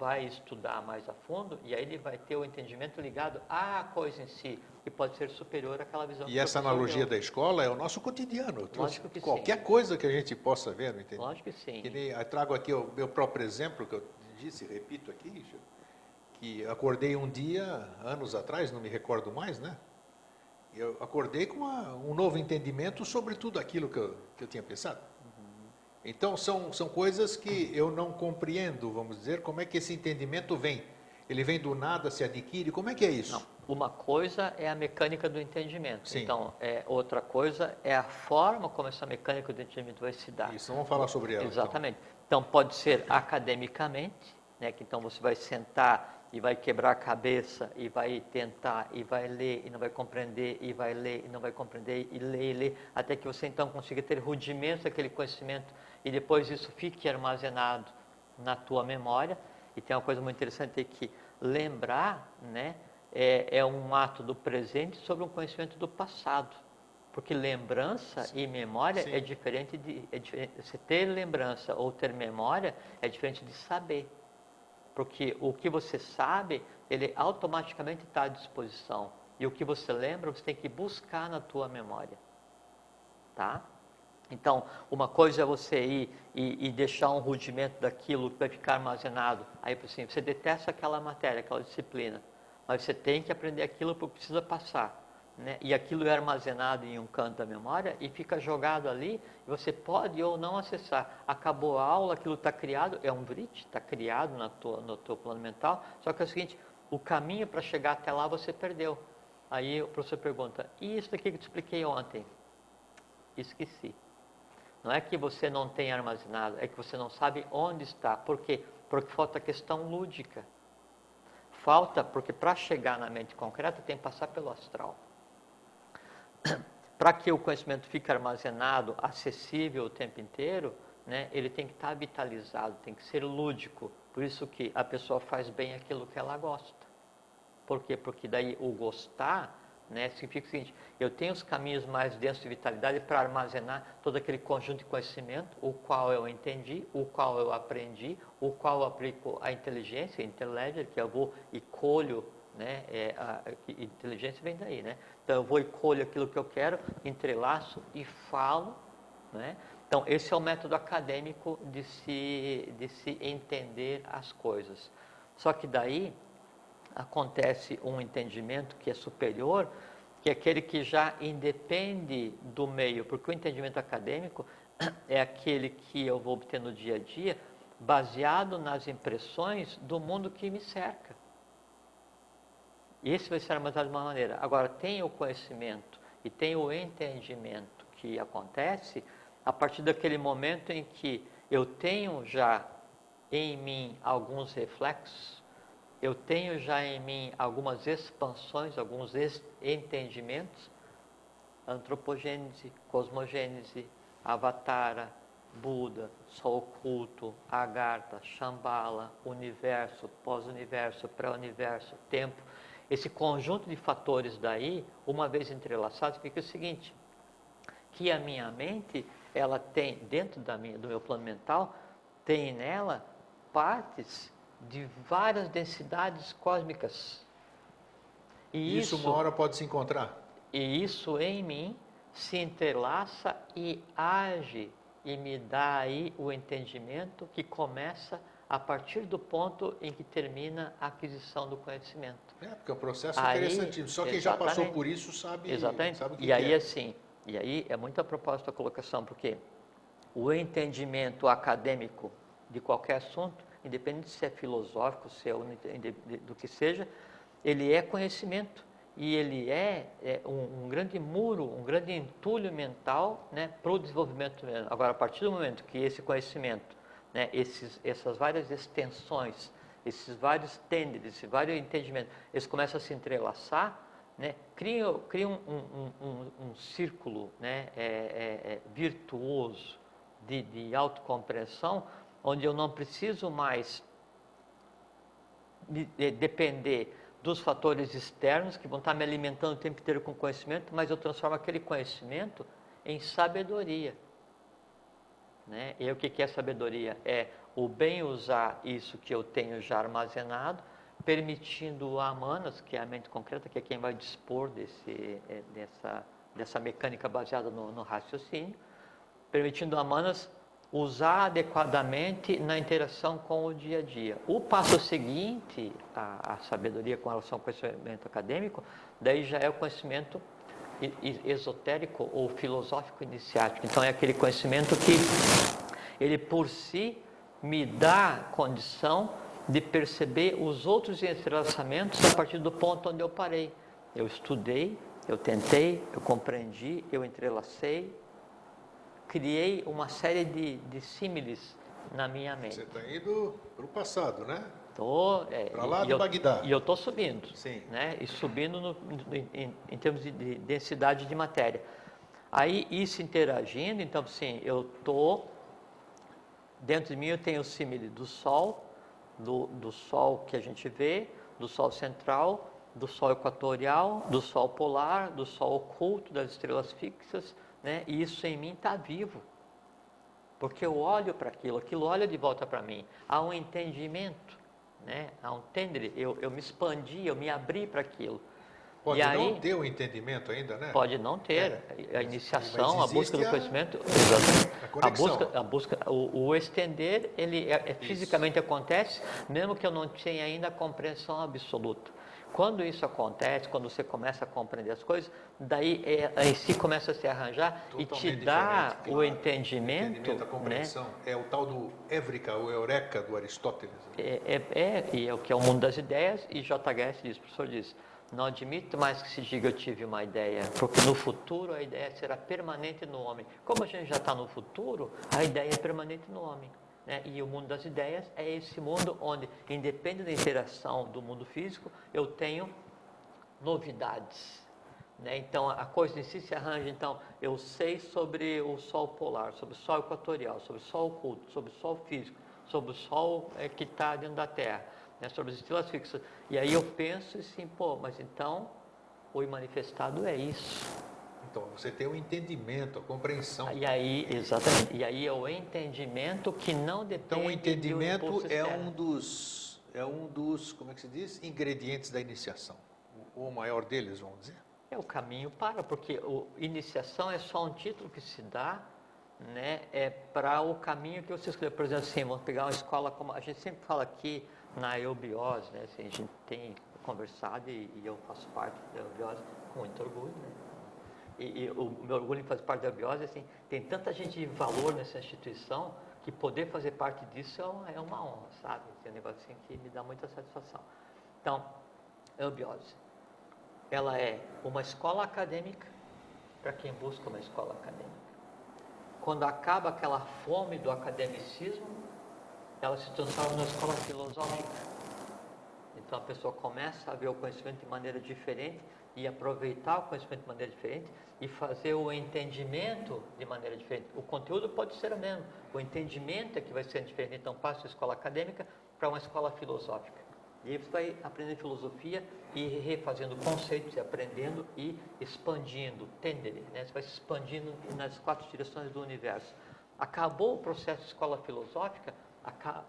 Speaker 2: vai estudar mais a fundo e aí ele vai ter o entendimento ligado à coisa em si, que pode ser superior àquela visão.
Speaker 1: E essa analogia da escola é o nosso cotidiano.
Speaker 2: Lógico que
Speaker 1: Qualquer
Speaker 2: sim.
Speaker 1: coisa que a gente possa ver, não entende?
Speaker 2: Lógico que sim.
Speaker 1: Que nem, eu trago aqui o meu próprio exemplo, que eu disse, repito aqui, que acordei um dia, anos atrás, não me recordo mais, né? Eu acordei com uma, um novo entendimento sobre tudo aquilo que eu, que eu tinha pensado. Então, são, são coisas que eu não compreendo, vamos dizer, como é que esse entendimento vem. Ele vem do nada, se adquire, como é que é isso? Não,
Speaker 2: uma coisa é a mecânica do entendimento. Sim. Então, é, outra coisa é a forma como essa mecânica do entendimento vai se dar.
Speaker 1: Isso, vamos falar sobre ela.
Speaker 2: Então. Exatamente. Então, então pode ser academicamente, né, que então você vai sentar e vai quebrar a cabeça e vai tentar e vai ler e não vai compreender e vai ler e não vai compreender e ler e ler até que você então consiga ter rudimentos daquele conhecimento e depois isso fique armazenado na tua memória. E tem uma coisa muito interessante é que lembrar, né, é, é um ato do presente sobre um conhecimento do passado. Porque lembrança Sim. e memória Sim. é diferente de. É diferente, você ter lembrança ou ter memória é diferente de saber. Porque o que você sabe, ele automaticamente está à disposição. E o que você lembra, você tem que buscar na tua memória. Tá? Então, uma coisa é você ir e, e, deixar um rudimento daquilo que vai ficar armazenado. Aí, assim, você detesta aquela matéria, aquela disciplina, mas você tem que aprender aquilo porque precisa passar. Né? E aquilo é armazenado em um canto da memória e fica jogado ali, e você pode ou não acessar. Acabou a aula, aquilo está criado, é um VRIT, está criado na tua, no teu plano mental, só que é o seguinte, O caminho para chegar até lá você perdeu. Aí o professor pergunta: e isso daqui que eu te expliquei ontem? Esqueci. Não é que você não tem armazenado, é que você não sabe onde está. Por quê? Porque falta a questão lúdica. Falta, porque para chegar na mente concreta tem que passar pelo astral. Para que o conhecimento fique armazenado, acessível o tempo inteiro, né, ele tem que estar vitalizado, tem que ser lúdico. Por isso que a pessoa faz bem aquilo que ela gosta. Por quê? Porque daí o gostar né, significa o seguinte, eu tenho os caminhos mais densos de vitalidade para armazenar todo aquele conjunto de conhecimento, o qual eu entendi, o qual eu aprendi, o qual eu aplico a inteligência, a intelligence, que eu vou e colho, né, é, a, a, inteligência vem daí, né? Então eu vou e colho aquilo que eu quero, entrelaço e falo, né? Então, esse é o método acadêmico de se, de se entender as coisas. Só que daí acontece um entendimento que é superior, que é aquele que já independe do meio, porque o entendimento acadêmico é aquele que eu vou obter no dia a dia, baseado nas impressões do mundo que me cerca. Esse vai ser armazenado de uma maneira. Agora, tem o conhecimento e tem o entendimento que acontece a partir daquele momento em que eu tenho já em mim alguns reflexos, eu tenho já em mim algumas expansões, alguns entendimentos, antropogênese, cosmogênese, avatara, Buda, Sol oculto, Agartha, Shambhala, universo, pós-universo, pré-universo, tempo. Esse conjunto de fatores daí, uma vez entrelaçados, fica o seguinte, que a minha mente ela tem, dentro da minha, do meu plano mental, tem nela partes de várias densidades cósmicas.
Speaker 1: E isso, isso uma hora pode se encontrar.
Speaker 2: E isso em mim se entrelaça e age e me dá aí o entendimento que começa a partir do ponto em que termina a aquisição do conhecimento.
Speaker 1: É, porque o processo é interessantíssimo. Só quem já passou por isso sabe,
Speaker 2: exatamente.
Speaker 1: sabe o que
Speaker 2: E aí,
Speaker 1: é.
Speaker 2: assim, e aí é muito a propósito da colocação, porque o entendimento acadêmico de qualquer assunto, independente se é filosófico, se é do que seja, ele é conhecimento e ele é, é um, um, grande muro, um grande entulho mental né, para o desenvolvimento. Agora, a partir do momento que esse conhecimento, né, esses, essas várias extensões, esses vários tenders, esses vários entendimentos, eles começam a se entrelaçar, né, cria, cria um, um, um, um círculo né, é, é, é, virtuoso de, de autocompreensão, onde eu não preciso mais de, de depender dos fatores externos que vão estar me alimentando o tempo inteiro com conhecimento, mas eu transformo aquele conhecimento em sabedoria. Né? E o que é sabedoria? É o bem usar isso que eu tenho já armazenado permitindo a Manas, que é a mente concreta, que é quem vai dispor desse, é, dessa, dessa mecânica baseada no, no raciocínio, permitindo a Manas usar adequadamente na interação com o dia a dia. O passo seguinte, a, a sabedoria com relação ao conhecimento acadêmico, daí já é o conhecimento esotérico ou filosófico iniciático. Então é aquele conhecimento que ele por si me dá condição de perceber os outros entrelaçamentos a partir do ponto onde eu parei. Eu estudei, eu tentei, eu compreendi, eu entrelacei, criei uma série de, de símiles na minha mente.
Speaker 1: Você está indo para o passado, né?
Speaker 2: Estou. É,
Speaker 1: para lá do Bagdá.
Speaker 2: E eu estou subindo.
Speaker 1: Sim.
Speaker 2: Né? E subindo no, em, em, termos de, de densidade de matéria. Aí, isso interagindo, então, assim, eu estou. Dentro de mim eu tenho o símile do Sol, do, do Sol que a gente vê, do Sol central, do Sol equatorial, do Sol polar, do Sol oculto, das estrelas fixas, né? E isso em mim está vivo. Porque eu olho para aquilo, aquilo olha de volta para mim. Há um entendimento, né? Há um tender, eu, eu me expandi, eu me abri para aquilo.
Speaker 1: Pode e não aí, ter o entendimento ainda, né?
Speaker 2: Pode não ter. É. A iniciação, a busca do conhecimento, (laughs)
Speaker 1: a,
Speaker 2: a, busca, a busca, o, o estender, ele é, é, fisicamente acontece, mesmo que eu não tenha ainda a compreensão absoluta. Quando isso acontece, quando você começa a compreender as coisas, daí é, em si começa a se arranjar e te dá
Speaker 1: claro.
Speaker 2: o entendimento.
Speaker 1: entendimento a compreensão.
Speaker 2: Né?
Speaker 1: É o tal do Évrica, o Eureka do Aristóteles.
Speaker 2: É, é, é, e é o que é o mundo das ideias, e J.H.S. diz, o professor diz, não admito mais que se diga eu tive uma ideia, porque no futuro a ideia será permanente no homem. Como a gente já está no futuro, a ideia é permanente no homem. Né? E o mundo das ideias é esse mundo onde, independente da interação do mundo físico, eu tenho novidades. Né? Então a coisa em si se arranja. Então eu sei sobre o Sol polar, sobre o Sol equatorial, sobre o Sol oculto, sobre o Sol físico, sobre o Sol é, que está dentro da Terra né, sobre as estrelas fixas. E aí eu penso assim, pô, mas então o manifestado é isso.
Speaker 1: Então, você tem o um entendimento, a compreensão.
Speaker 2: E aí, exatamente. E aí é o entendimento que não depende
Speaker 1: Então, o entendimento é um dos é um dos, como é que se diz, ingredientes da iniciação. O, o maior deles, vamos dizer.
Speaker 2: É o caminho para, porque o, iniciação é só um título que se dá, né, é para o caminho que você escolheu. Por exemplo, assim, vamos pegar uma escola como a gente sempre fala aqui, na eubiose, né? Assim, a gente tem conversado e, e, eu faço parte da eubiose com muito orgulho, né? E, e, o meu orgulho em fazer parte da eubiose, assim, tem tanta gente de valor nessa instituição que poder fazer parte disso é uma, é uma honra, sabe? É um negócio assim que me dá muita satisfação. Então, eubiose, ela é uma escola acadêmica para quem busca uma escola acadêmica. Quando acaba aquela fome do academicismo, ela se transforma numa escola filosófica. Então a pessoa começa a ver o conhecimento de maneira diferente e aproveitar o conhecimento de maneira diferente e fazer o entendimento de maneira diferente. O conteúdo pode ser o mesmo, o entendimento é que vai ser diferente. Então passa da escola acadêmica para uma escola filosófica. E aí você vai aprendendo filosofia e refazendo conceitos, e aprendendo e expandindo, tendere, né? Você vai se expandindo nas quatro direções do universo. Acabou o processo de escola filosófica,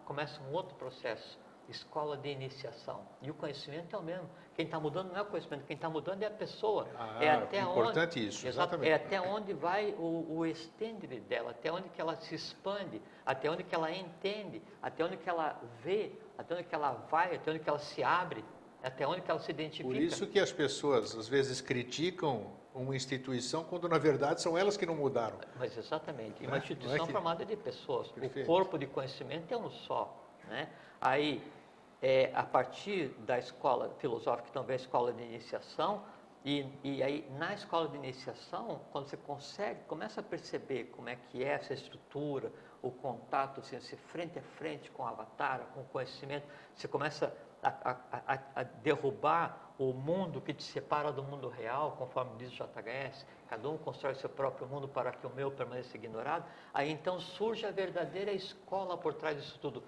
Speaker 2: começa um outro processo, escola de iniciação. E o conhecimento é o mesmo. Quem está mudando não é o conhecimento, quem está mudando é a pessoa.
Speaker 1: Ah,
Speaker 2: é até
Speaker 1: importante
Speaker 2: onde,
Speaker 1: isso, exatamente.
Speaker 2: É até onde vai o, o dela, até onde que ela se expande, até onde que ela entende, até onde que ela vê, até onde que ela vai, até onde que ela se abre, até onde que ela se identifica.
Speaker 1: Por isso que as pessoas às vezes criticam uma instituição quando na verdade são elas que não mudaram.
Speaker 2: Mas exatamente, e uma instituição é que... formada de pessoas.
Speaker 1: Perfeito.
Speaker 2: O corpo de conhecimento é um só, né? Aí, é, a partir da escola filosófica, também a escola de iniciação, e, e, aí na escola de iniciação, quando você consegue, começa a perceber como é que é essa estrutura, o contato, assim, você frente a frente com o avatar, com o conhecimento, você começa a, a, a, derrubar o mundo que te separa do mundo real, conforme diz o JHS, cada um constrói seu próprio mundo para que o meu permaneça ignorado, aí então surge a verdadeira escola por trás disso tudo,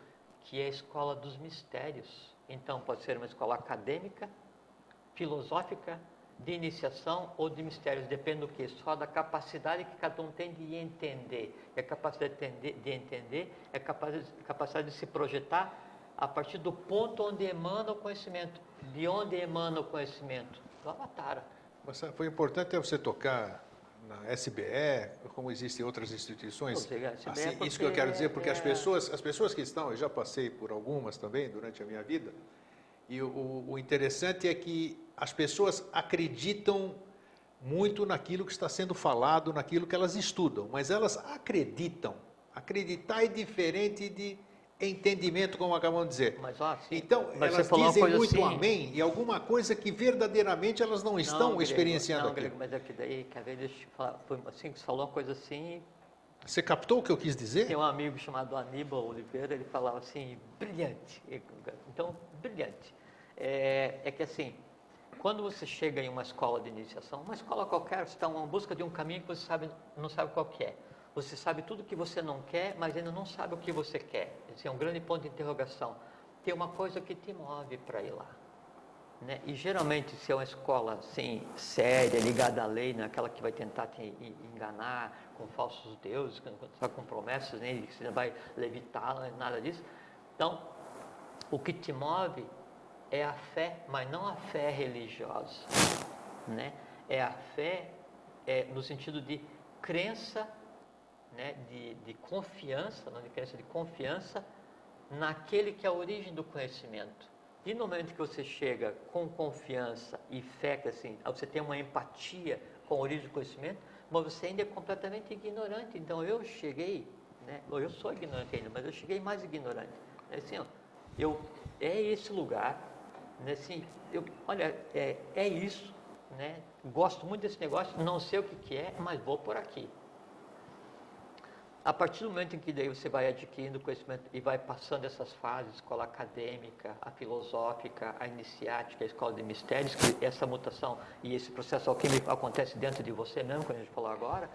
Speaker 2: que é a escola dos mistérios. Então pode ser uma escola acadêmica, filosófica, de iniciação ou de mistérios, depende do que? Só da capacidade que cada um tem de entender. E a capacidade de entender é a capacidade de se projetar a partir do ponto onde emana o conhecimento. De onde emana o conhecimento? Do Avatar.
Speaker 1: Mas foi importante você tocar na SBE, como existem outras instituições.
Speaker 2: Seja,
Speaker 1: assim, isso que eu quero dizer, porque é... as pessoas, as pessoas que estão, eu já passei por algumas também durante a minha vida, e o, o interessante é que as pessoas acreditam muito naquilo que está sendo falado, naquilo que elas estudam, mas elas acreditam. Acreditar é diferente de entendimento, como acabamos de dizer.
Speaker 2: Mas, ó, sim,
Speaker 1: então, elas dizem muito
Speaker 2: assim,
Speaker 1: amém e alguma coisa que verdadeiramente elas não estão
Speaker 2: não,
Speaker 1: experienciando
Speaker 2: grego,
Speaker 1: aqui.
Speaker 2: mas é que daí, foi assim que você falou uma coisa assim.
Speaker 1: Você captou o que eu quis dizer?
Speaker 2: Tem um amigo chamado Aníbal Oliveira, ele falava assim, brilhante. Então, brilhante. É, é que assim, quando você chega em uma escola de iniciação, uma escola qualquer, você está em busca de um caminho que você sabe, não sabe qual que é. Você sabe tudo o que você não quer, mas ainda não sabe o que você quer. Esse é um grande ponto de interrogação. Tem uma coisa que te move para ir lá. Né? E geralmente, se é uma escola assim, séria, ligada à lei, não é aquela que vai tentar te enganar com falsos deuses, com promessas, nem né? que você vai levitar, nada disso. Então, o que te move é a fé, mas não a fé religiosa. Né? É a fé é, no sentido de crença né, de, de confiança, não de crença, de confiança naquele que é a origem do conhecimento. E no momento que você chega com confiança e fé, que assim, você tem uma empatia com a origem do conhecimento, mas você ainda é completamente ignorante. Então eu cheguei, né? Eu sou ignorante ainda, mas eu cheguei mais ignorante. É assim, ó, eu é esse lugar, né? Assim, eu, olha, é, é isso, né? Gosto muito desse negócio, não sei o que, que é, mas vou por aqui. A partir do momento em que daí você vai adquirindo conhecimento e vai passando essas fases, escola acadêmica, a filosófica, a iniciática, a escola de mistérios, que essa mutação e esse processo alquímico acontece dentro de você mesmo, como a gente falou agora.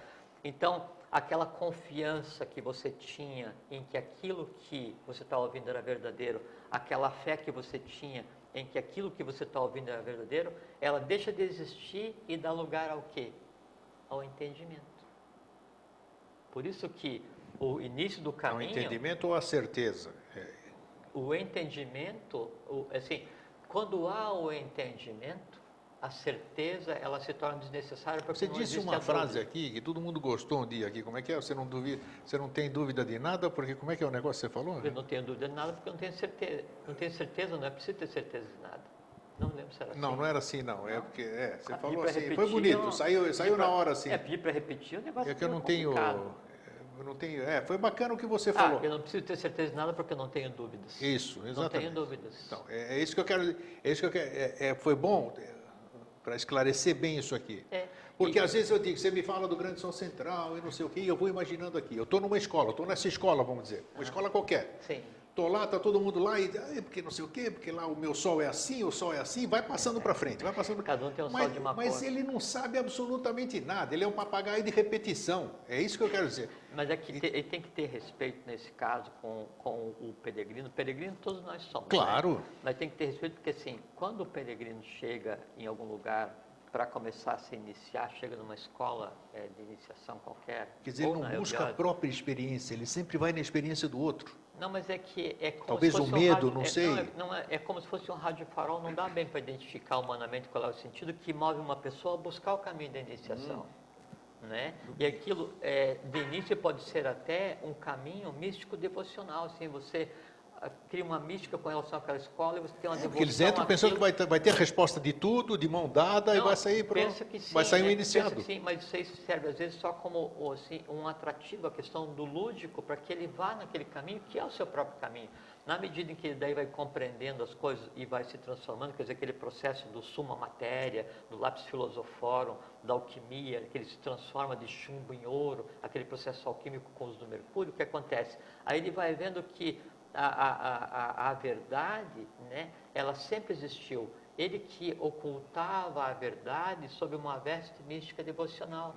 Speaker 2: Então, aquela confiança que você tinha em que aquilo que você está ouvindo era verdadeiro, aquela fé que você tinha em que aquilo que você está ouvindo era verdadeiro, ela deixa de existir e dá lugar ao quê? Ao entendimento. Por isso que o início do caminho...
Speaker 1: O entendimento ou a certeza? É.
Speaker 2: O entendimento, assim, quando há o entendimento, a certeza ela se torna desnecessária
Speaker 1: porque Você disse uma frase aqui que todo mundo gostou um dia aqui. Como é que é? Você não duvida, você não tem dúvida de nada porque como é que é o negócio que você falou?
Speaker 2: Eu não tenho dúvida de nada porque eu não tenho certeza. Não tenho certeza, não é preciso ter certeza de nada. Não lembro se era assim.
Speaker 1: Não, não era assim não. É porque é, você ah, falou assim. Repetir, foi bonito. Não, saiu, saiu pra, na hora assim.
Speaker 2: É pedir para repetir o negócio.
Speaker 1: É que eu não tenho eu não tenho. É, foi bacana o que você
Speaker 2: ah,
Speaker 1: falou.
Speaker 2: Eu não preciso ter certeza de nada porque eu não tenho dúvidas.
Speaker 1: Isso, exatamente. Não
Speaker 2: tenho dúvidas.
Speaker 1: Então, é, é isso que eu quero. É isso que eu quero. É, é, foi bom é, para esclarecer bem isso aqui. É, porque e... às vezes eu digo, você me fala do Grande São Central e não sei o quê, e eu vou imaginando aqui. Eu estou numa escola, estou nessa escola, vamos dizer, uma ah, escola qualquer.
Speaker 2: Sim.
Speaker 1: Estou lá, está todo mundo lá, e porque não sei o quê, porque lá o meu sol é assim, o sol é assim, vai passando para frente, vai passando.
Speaker 2: Cada um tem um
Speaker 1: mas,
Speaker 2: sol de uma
Speaker 1: Mas
Speaker 2: cor.
Speaker 1: ele não sabe absolutamente nada, ele é um papagaio de repetição, é isso que eu quero dizer.
Speaker 2: Mas é que e... ele tem que ter respeito nesse caso com, com o peregrino. O peregrino todos nós somos.
Speaker 1: Né? Claro. Né?
Speaker 2: Mas tem que ter respeito porque assim, quando o peregrino chega em algum lugar para começar a se iniciar, chega numa escola é, de iniciação qualquer.
Speaker 1: Quer dizer, ele não busca a própria experiência, ele sempre vai na experiência do outro.
Speaker 2: Não, mas é que é como
Speaker 1: Talvez
Speaker 2: se
Speaker 1: fosse o medo,
Speaker 2: um rádio,
Speaker 1: não
Speaker 2: é,
Speaker 1: sei.
Speaker 2: Não, é, não é, é, como se fosse um rádio farol, não dá bem para identificar humanamente qual é o sentido que move uma pessoa a buscar o caminho da iniciação. Hum. Né? E aquilo, é, de início, pode ser até um caminho místico devocional, assim, você cria uma mística com relação àquela escola e você tem uma é,
Speaker 1: Porque eles entram pensando que vai ter, vai ter a resposta de tudo, de mão dada, não, e vai sair pro, sim, vai sair um iniciado.
Speaker 2: sim, mas isso aí serve às vezes só como assim, um atrativo, a questão do lúdico, para que ele vá naquele caminho que é o seu próprio caminho. Na medida em que ele daí vai compreendendo as coisas e vai se transformando, quer dizer, aquele processo do suma matéria, do lápis filosoforum, da alquimia, que ele se transforma de chumbo em ouro, aquele processo alquímico com os do mercúrio, o que acontece? Aí ele vai vendo que a, a, a, a verdade, né, ela sempre existiu. Ele que ocultava a verdade sob uma veste mística devocional.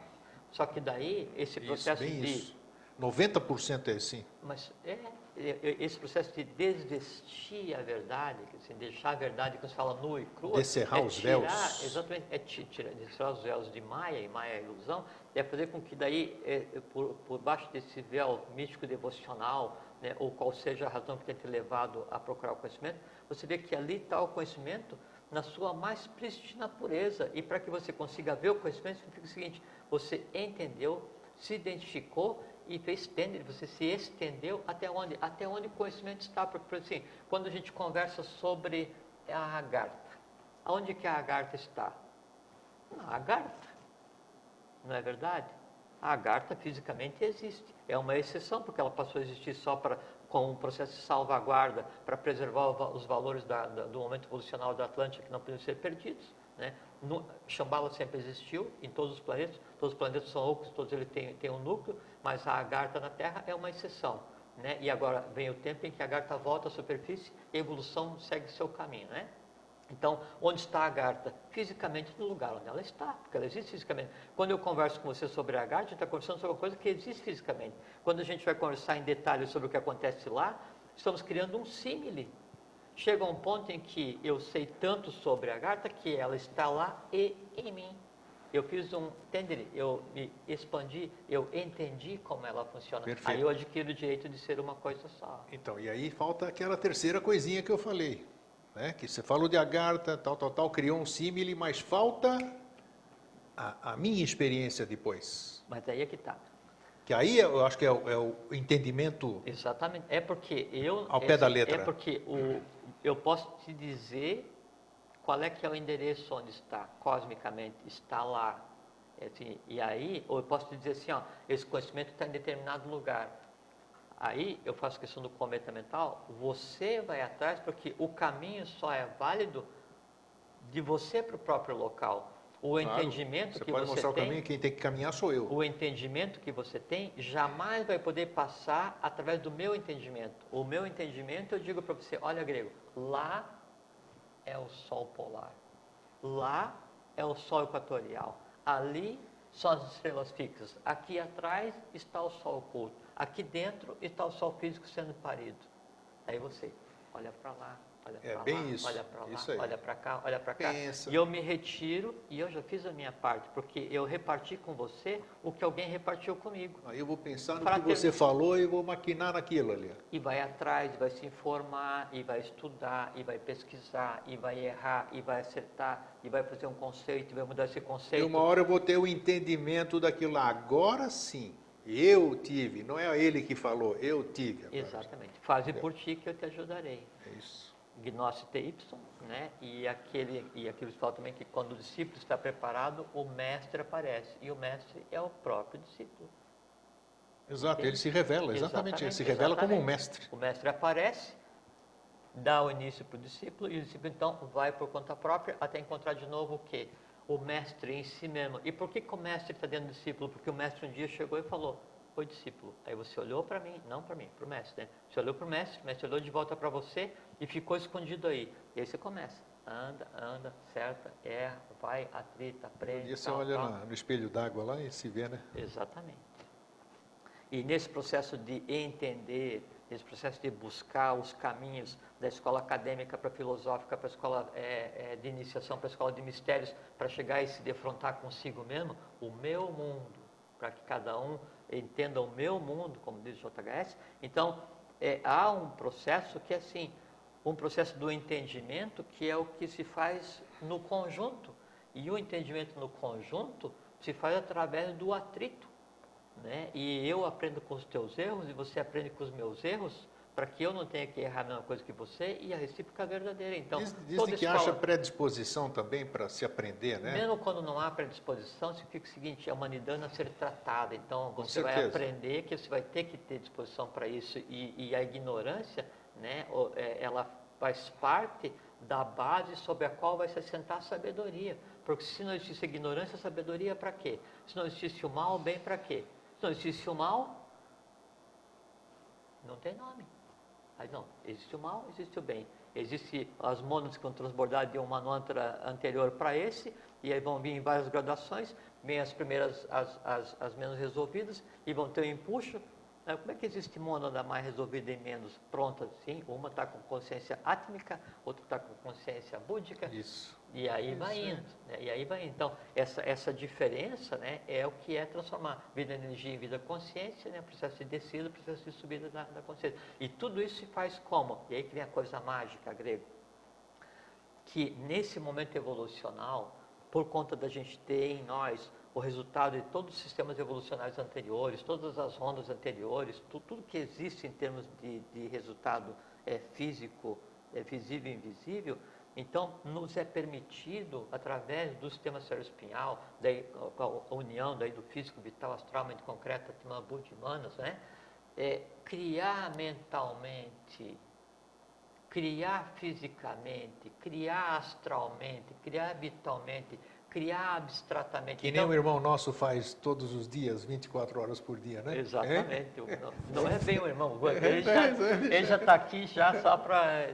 Speaker 2: Só que daí, esse processo
Speaker 1: isso,
Speaker 2: de...
Speaker 1: Isso. 90% é assim.
Speaker 2: Mas é, é, é, esse processo de desvestir a verdade, assim, deixar a verdade, quando se fala nua e crua...
Speaker 1: Descerrar
Speaker 2: é
Speaker 1: os véus.
Speaker 2: Exatamente, é tirar, descerrar os véus de Maia, e Maia é ilusão, é fazer com que daí, é, por, por baixo desse véu místico devocional, né, ou qual seja a razão que tenha te levado a procurar o conhecimento, você vê que ali está o conhecimento na sua mais prístina pureza. E para que você consiga ver o conhecimento, significa o seguinte: você entendeu, se identificou e fez tender, você se estendeu até onde? Até onde o conhecimento está. Porque, por assim, quando a gente conversa sobre a agartha, aonde que a agartha está? Na agartha, não é verdade? A agartha fisicamente existe. É uma exceção, porque ela passou a existir só para, com um processo de salvaguarda para preservar os valores da, da, do momento evolucional da Atlântica que não podem ser perdidos. Né? No, sempre existiu em todos os planetas, todos os planetas são ocos, todos eles têm, têm um núcleo, mas a agartha na Terra é uma exceção. Né? E agora vem o tempo em que a agartha volta à superfície e a evolução segue seu caminho. Né? Então, onde está a agartha? Fisicamente no lugar onde ela está, porque ela existe fisicamente. Quando eu converso com você sobre a agartha, a gente está conversando sobre uma coisa que existe fisicamente. Quando a gente vai conversar em detalhes sobre o que acontece lá, estamos criando um símile. Chega um ponto em que eu sei tanto sobre a agartha que ela está lá e em mim. Eu fiz um, entende? Eu me expandi, eu entendi como ela funciona.
Speaker 1: Perfeito.
Speaker 2: Aí eu adquiro o direito de ser uma coisa só.
Speaker 1: Então, e aí falta aquela terceira coisinha que eu falei né? que você falou de agartha, tal, tal, tal, criou um símile, mas falta a, a, minha experiência depois.
Speaker 2: Mas aí é que está.
Speaker 1: Que aí eu acho que é o, é o, entendimento.
Speaker 2: Exatamente. É porque eu.
Speaker 1: Ao pé da letra.
Speaker 2: É porque o, eu posso te dizer qual é que é o endereço onde está, cosmicamente, está lá. É assim, e aí, ou eu posso te dizer assim, ó, esse conhecimento está em determinado lugar. Aí eu faço questão do cometa mental, você vai atrás porque o caminho só é válido de você para o próprio local. O claro, entendimento
Speaker 1: você
Speaker 2: que
Speaker 1: pode
Speaker 2: você
Speaker 1: mostrar
Speaker 2: tem,
Speaker 1: o caminho, quem tem que caminhar sou eu.
Speaker 2: O entendimento que você tem jamais vai poder passar através do meu entendimento. O meu entendimento, eu digo para você, olha grego, lá é o sol polar. Lá é o sol equatorial. Ali são as estrelas fixas. Aqui atrás está o sol oculto. Aqui dentro está o sol físico sendo parido. Aí você olha para lá, olha
Speaker 1: é
Speaker 2: para lá,
Speaker 1: isso,
Speaker 2: olha para lá,
Speaker 1: aí.
Speaker 2: olha para cá, olha para cá.
Speaker 1: Pensa.
Speaker 2: E eu me retiro e eu já fiz a minha parte, porque eu reparti com você o que alguém repartiu comigo.
Speaker 1: Aí eu vou pensar no
Speaker 2: Pra
Speaker 1: que
Speaker 2: ter-
Speaker 1: você falou e vou maquinar naquilo ali.
Speaker 2: E vai atrás, vai se informar, e vai estudar, e vai pesquisar, e vai errar, e vai acertar, e vai fazer um conceito, e vai mudar esse
Speaker 1: E
Speaker 2: conceito.
Speaker 1: uma hora eu vou ter o entendimento daquilo lá. Agora sim, eu tive, não é ele que falou, eu tive. agora.
Speaker 2: Exatamente. Faze por ti que eu te ajudarei.
Speaker 1: É isso.
Speaker 2: Gnose Y, né? E aquele e aquilo fala também que quando o discípulo está preparado, o mestre aparece. E o mestre é o próprio discípulo.
Speaker 1: Exato,
Speaker 2: Entende?
Speaker 1: ele se revela, exatamente, ele se revela como um mestre.
Speaker 2: O mestre aparece, dá o início para o discípulo e o discípulo então vai por conta própria até encontrar de novo o quê? O mestre em si mesmo. E por que, que o mestre está dentro do discípulo? Porque o mestre um dia chegou e falou: Oi, discípulo. Aí você olhou para mim, não para mim, para o mestre. Né? Você olhou para o mestre, o mestre olhou de volta para você e ficou escondido aí. E aí você começa. Anda, anda, certa, erra, vai, atrita, aprende.
Speaker 1: Um dia você
Speaker 2: tal,
Speaker 1: olha
Speaker 2: tal.
Speaker 1: no espelho d'água lá e se vê, né?
Speaker 2: Exatamente. E nesse processo de entender, nesse processo de buscar os caminhos da escola acadêmica para a filosófica, para a escola é, é, de iniciação, para a escola de mistérios, para chegar e se defrontar consigo mesmo, o meu mundo, para que cada um entenda o meu mundo, como diz o JHS. Então, é, há um processo que é assim, um processo do entendimento que é o que se faz no conjunto. E o entendimento no conjunto se faz através do atrito né? E eu aprendo com os teus erros e você aprende com os meus erros, para que eu não tenha que errar a mesma coisa que você e a recíproca é verdadeira. Então,
Speaker 1: Diz- Dizem que
Speaker 2: escola-
Speaker 1: acha predisposição também para se aprender, né?
Speaker 2: mesmo quando não há predisposição, significa o seguinte, é a humanidade a ser tratada. Então, você vai aprender que você vai ter que ter disposição para isso. E, e a ignorância, né, é, ela faz parte da base sobre a qual vai se assentar a sabedoria. Porque se não existisse ignorância, sabedoria para quê? Se não existisse o mal, o bem para quê? Não existisse o mal, não tem nome. Aí não, existe o mal, existe o bem. Existe as monas que vão transbordar de um mantra anterior para esse, e aí vão vir em várias gradações, vem as primeiras, as, as, as menos resolvidas, e vão ter um empuxo. Como é que existe mônada mais resolvida e menos pronta? Sim, uma está com consciência átmica, outra está com consciência búdica,
Speaker 1: Isso.
Speaker 2: e aí
Speaker 1: Isso,
Speaker 2: vai
Speaker 1: é.
Speaker 2: indo, né? e aí vai indo. Então, essa, essa diferença né, é o que é transformar vida em energia em vida consciência, né, processo de descida, processo de subida da, da consciência. E tudo isso se faz como? E aí que vem a coisa mágica grego. Que nesse momento evolucional, por conta da gente ter em nós o resultado de todos os sistemas evolucionários anteriores, todas as ondas anteriores, tu- tudo que existe em termos de, de resultado é, físico, é, visível e invisível, então nos é permitido, através do sistema cerebroespinhal, daí, a, a união daí do físico, vital, astral, mente concreta, e Manas, né? é, criar mentalmente criar fisicamente, criar astralmente, criar vitalmente, criar abstratamente.
Speaker 1: Que nem um irmão nosso faz todos os dias, 24 horas por dia, né?
Speaker 2: Exatamente.
Speaker 1: É?
Speaker 2: Não, não é bem o irmão, (laughs) ele já ele já está aqui já só para,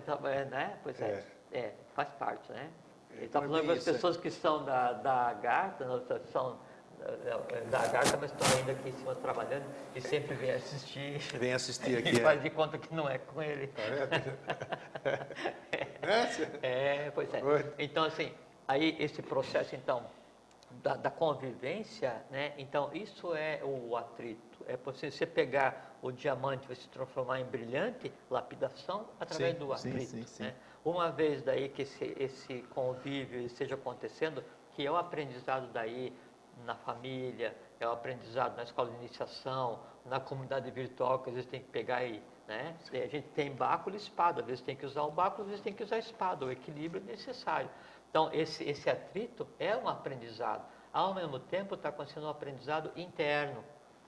Speaker 2: né? Pois é, é, faz parte, né? Ele está
Speaker 1: é
Speaker 2: falando com as
Speaker 1: é.
Speaker 2: pessoas que são da, da Garta, são eh, da Garta, mas estão ainda aqui em cima trabalhando e sempre vêm assistir.
Speaker 1: Vem assistir (laughs) aqui.
Speaker 2: E
Speaker 1: é.
Speaker 2: faz de conta que não é com ele. (laughs)
Speaker 1: Né?
Speaker 2: É, pois é. Então, assim, aí esse processo, então, da, da convivência, né? Então, isso é o atrito. É você, você pegar o diamante vai se transformar em brilhante, lapidação, através
Speaker 1: Sim,
Speaker 2: do atrito.
Speaker 1: sim, sim.
Speaker 2: né? Uma vez daí que esse, esse convívio esteja acontecendo, que é o aprendizado daí na família, é o aprendizado na escola de iniciação, na comunidade virtual, que às vezes tem que pegar e Né? A gente tem báculo e espada, às vezes tem que usar o báculo, às vezes tem que usar a espada, o equilíbrio é necessário. Então, esse, esse atrito é um aprendizado. Ao mesmo tempo, está acontecendo um aprendizado interno.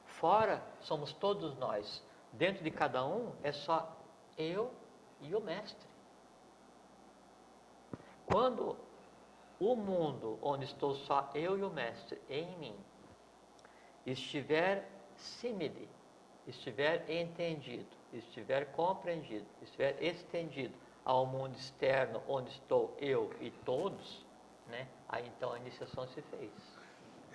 Speaker 2: Fora, somos todos nós. Dentro de cada um, é só eu e o mestre. Quando o mundo onde estou só eu e o mestre em mim estiver simile, estiver entendido, estiver compreendido, estiver estendido ao mundo externo onde estou eu e todos, né? Aí então a iniciação se fez.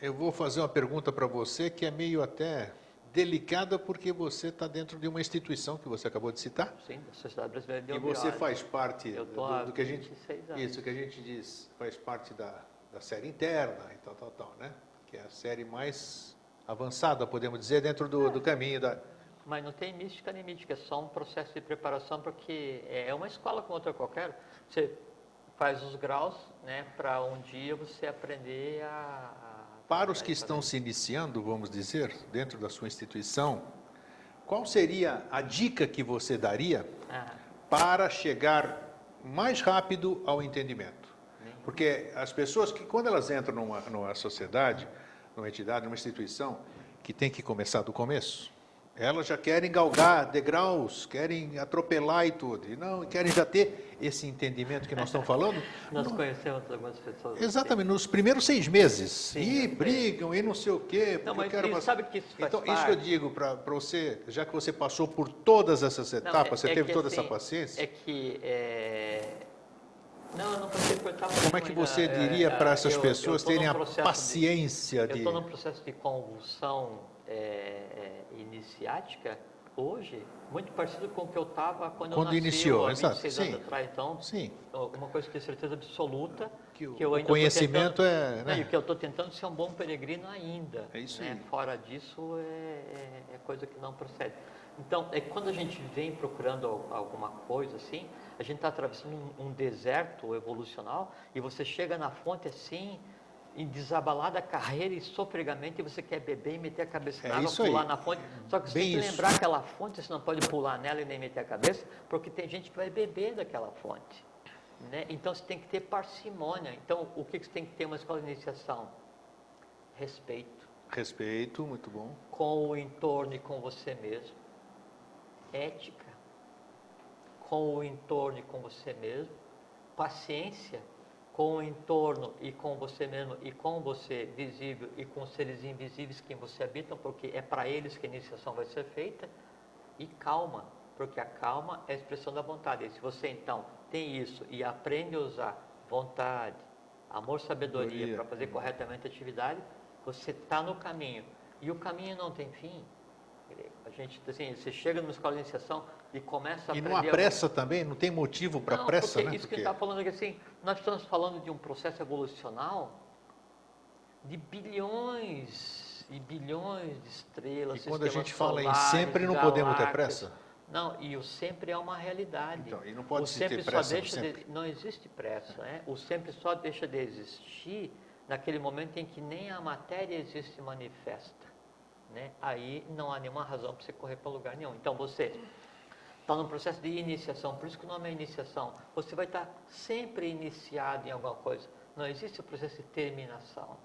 Speaker 1: Eu vou fazer uma pergunta para você que é meio até delicada porque você está dentro de uma instituição que você acabou de citar.
Speaker 2: Sim, da Sociedade Brasileira de
Speaker 1: E você faz parte do, do, que a gente isso que a gente diz faz parte da, da série interna e tal tal tal, né? Que é a série mais avançada, podemos dizer, dentro do, do caminho da
Speaker 2: mas não tem mística nem mística, é só um processo de preparação, porque é uma escola como outra qualquer. Você faz os graus né, para um dia você aprender a.
Speaker 1: Para os que estão se iniciando, vamos dizer, dentro da sua instituição, qual seria a dica que você daria ah. para chegar mais rápido ao entendimento? Porque as pessoas que, quando elas entram numa, numa sociedade, numa entidade, numa instituição, que tem que começar do começo, elas já querem galgar degraus, querem atropelar e tudo. E não querem já ter esse entendimento que nós estamos falando.
Speaker 2: nós não... conhecemos algumas pessoas.
Speaker 1: Exatamente, nos primeiros seis meses. Sim, e brigam e não sei o quê.
Speaker 2: Não, mas quero... sabe que isso faz
Speaker 1: Então,
Speaker 2: parte.
Speaker 1: isso que eu digo para você, já que você passou por todas essas etapas, não, é, você é teve toda
Speaker 2: assim,
Speaker 1: essa paciência.
Speaker 2: É que. É... Não, eu não passei por etapa
Speaker 1: Como é que você
Speaker 2: é,
Speaker 1: diria para essas eu, pessoas eu terem a paciência
Speaker 2: de...
Speaker 1: de...
Speaker 2: Eu estou num processo de convulsão é, iniciática hoje muito parecido com o que eu estava quando,
Speaker 1: quando
Speaker 2: eu nasci,
Speaker 1: iniciou,
Speaker 2: há
Speaker 1: 26
Speaker 2: exato. anos atrás. Então,
Speaker 1: Sim.
Speaker 2: uma coisa que eu tenho certeza absoluta
Speaker 1: que,
Speaker 2: que eu
Speaker 1: ainda o conhecimento
Speaker 2: tentando,
Speaker 1: é, né?
Speaker 2: não, que eu estou tentando ser um bom peregrino ainda.
Speaker 1: É isso
Speaker 2: né? Fora disso é, é, é, coisa que não procede. Então, é quando a gente vem procurando alguma coisa assim, a gente está atravessando um, um deserto evolucional e você chega na fonte assim em desabalada carreira e sofregamente você quer beber e meter a cabeça na
Speaker 1: é
Speaker 2: água, pular
Speaker 1: aí.
Speaker 2: na fonte. Só que você
Speaker 1: Bem
Speaker 2: tem que
Speaker 1: isso.
Speaker 2: lembrar aquela fonte, você não pode pular nela e nem meter a cabeça, porque tem gente que vai beber daquela fonte. Né? Então você tem que ter parcimônia. Então o que você tem que ter uma escola de iniciação? Respeito.
Speaker 1: Respeito, muito bom.
Speaker 2: Com o entorno e com você mesmo. Ética. Com o entorno e com você mesmo. Paciência com o entorno e com você mesmo e com você visível e com os seres invisíveis que você habita, porque é para eles que a iniciação vai ser feita. E calma, porque a calma é a expressão da vontade. E se você então tem isso e aprende a usar vontade, amor, sabedoria para fazer corretamente a atividade, você está no caminho. E o caminho não tem fim. A gente, assim, você chega numa escola de iniciação e começa a
Speaker 1: E
Speaker 2: aprender...
Speaker 1: não há pressa também? Não tem motivo para pressa,
Speaker 2: porque
Speaker 1: né?
Speaker 2: Isso que ele está falando aqui, assim, nós estamos falando de um processo evolucional de bilhões e bilhões de estrelas.
Speaker 1: E quando a gente
Speaker 2: fala
Speaker 1: em sempre, não podemos ter pressa?
Speaker 2: Não, e o sempre é uma realidade.
Speaker 1: Então, e não pode
Speaker 2: o
Speaker 1: se
Speaker 2: sempre
Speaker 1: ter
Speaker 2: só
Speaker 1: pressa
Speaker 2: deixa
Speaker 1: sempre.
Speaker 2: de, Não existe pressa, né? O sempre só deixa de existir naquele momento em que nem a matéria existe e manifesta. Né? Aí não há nenhuma razão para você correr para lugar nenhum. Então você está num processo de iniciação, por isso que o nome é iniciação. Você vai estar sempre iniciado em alguma coisa. Não existe o processo de terminação.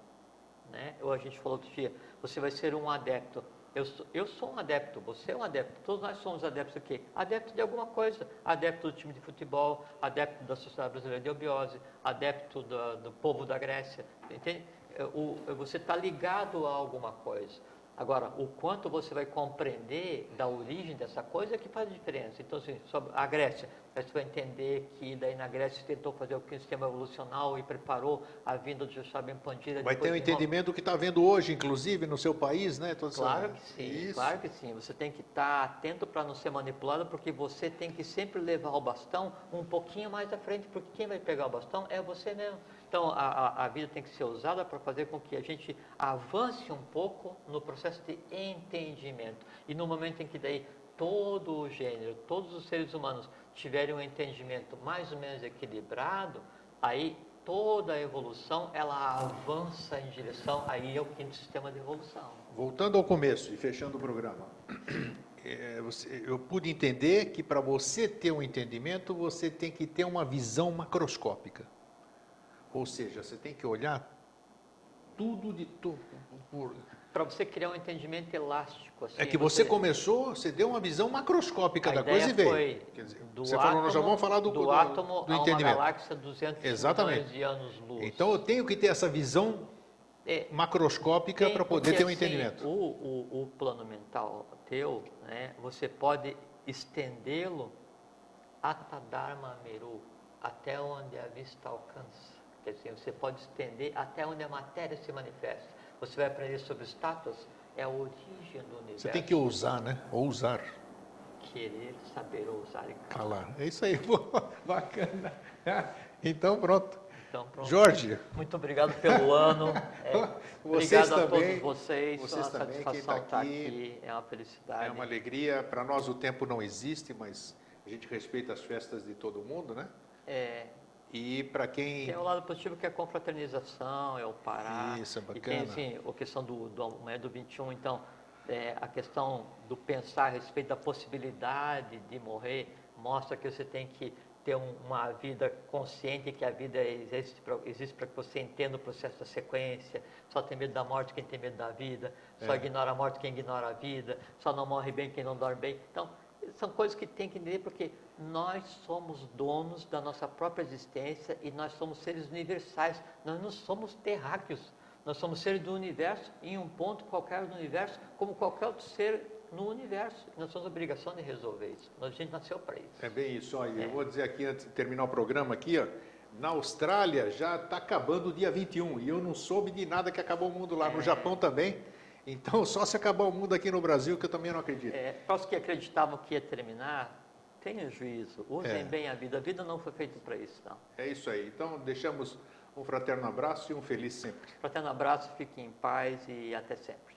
Speaker 2: Né? Ou a gente falou outro dia, você vai ser um adepto. Eu sou, eu sou um adepto, você é um adepto, todos nós somos adeptos do quê? Adepto de alguma coisa, adepto do time de futebol, adepto da Sociedade Brasileira de Obiose, adepto do, do povo da Grécia, entende? O, você está ligado a alguma coisa. Agora, o quanto você vai compreender da origem dessa coisa é que faz a diferença. Então, assim, sobre a Grécia, você vai entender que daí na Grécia tentou fazer o sistema evolucional e preparou a vinda de Joshua Ben Pandira.
Speaker 1: Vai ter um entendimento do que está vendo hoje, inclusive, no seu país, né? Toda
Speaker 2: claro
Speaker 1: essa...
Speaker 2: que sim,
Speaker 1: Isso.
Speaker 2: claro que sim. Você tem que estar atento para não ser manipulado, porque você tem que sempre levar o bastão um pouquinho mais à frente, porque quem vai pegar o bastão é você mesmo. Então, a, a, vida tem que ser usada para fazer com que a gente avance um pouco no processo de entendimento. E no momento em que daí todo o gênero, todos os seres humanos tiverem um entendimento mais ou menos equilibrado, aí toda a evolução ela avança em direção aí ao quinto sistema de evolução.
Speaker 1: Voltando ao começo e fechando o programa. (clears throat) é, eu pude entender que para você ter um entendimento, você tem que ter uma visão macroscópica. Ou seja, você tem que olhar tudo de tudo. por-
Speaker 2: Para você criar um entendimento elástico. Assim,
Speaker 1: É que você começou, você deu uma visão macroscópica
Speaker 2: a
Speaker 1: da coisa e veio.
Speaker 2: foi
Speaker 1: Quer dizer, você
Speaker 2: átomo,
Speaker 1: falou, nós já vamos falar do,
Speaker 2: do,
Speaker 1: do-
Speaker 2: átomo
Speaker 1: do
Speaker 2: a uma
Speaker 1: entendimento.
Speaker 2: galáxia 200
Speaker 1: Exatamente.
Speaker 2: de anos-luz.
Speaker 1: Então eu tenho que ter essa visão
Speaker 2: É,
Speaker 1: macroscópica para poder ter um
Speaker 2: assim,
Speaker 1: entendimento.
Speaker 2: O, o, o plano mental teu, né, você pode estendê-lo atadharma meru, até onde a vista alcança. Quer dizer, você pode estender até onde a matéria se manifesta. Você vai aprender sobre estátuas, é a origem do universo.
Speaker 1: Você tem que ousar, né? Ousar.
Speaker 2: Querer, saber ousar e calar.
Speaker 1: Calar. É isso aí, (laughs) bacana. Então pronto.
Speaker 2: Então, pronto.
Speaker 1: Jorge,
Speaker 2: Muito obrigado pelo ano. (laughs) É,
Speaker 1: Vocês
Speaker 2: obrigado a
Speaker 1: também,
Speaker 2: todos vocês.
Speaker 1: vocês
Speaker 2: é uma
Speaker 1: também, quem
Speaker 2: satisfação
Speaker 1: tá
Speaker 2: estar
Speaker 1: aqui.
Speaker 2: aqui. É uma felicidade.
Speaker 1: é uma alegria. Para nós o tempo não existe, mas a gente respeita as festas de todo mundo, né?
Speaker 2: É,
Speaker 1: E para quem.
Speaker 2: tem o lado positivo que é a confraternização, é o parar.
Speaker 1: Isso, é
Speaker 2: E tem,
Speaker 1: bacana.
Speaker 2: assim, a questão do, do amanhã do 21, então, é, a questão do pensar a respeito da possibilidade de morrer mostra que você tem que ter um- uma vida consciente que a vida existe para existe para que você entenda o processo da sequência. Só tem medo da morte quem tem medo da vida, só
Speaker 1: É.
Speaker 2: ignora a morte quem ignora a vida, só não morre bem quem não dorme bem. Então, são coisas que tem que entender porque nós somos donos da nossa própria existência e nós somos seres universais, nós não somos terráqueos. Nós somos seres do universo, em um ponto qualquer do universo, como qualquer outro ser no universo. Nós temos a obrigação de resolver isso. A gente nasceu para isso.
Speaker 1: É bem isso. Olha,
Speaker 2: É.
Speaker 1: eu vou dizer aqui antes de terminar o programa aqui, ó. Na Austrália já está acabando o dia 21 e eu não soube de nada que acabou o mundo lá. No
Speaker 2: É.
Speaker 1: Japão também. Então (laughs) só se acabar o mundo aqui no Brasil que eu também não acredito.
Speaker 2: É, para os que acreditavam que ia terminar, tenham juízo, usem
Speaker 1: É.
Speaker 2: bem a vida. A vida não foi feita para isso, não.
Speaker 1: É isso aí. Então deixamos um fraterno abraço e um feliz sempre.
Speaker 2: Fraterno abraço, fiquem em paz e até sempre.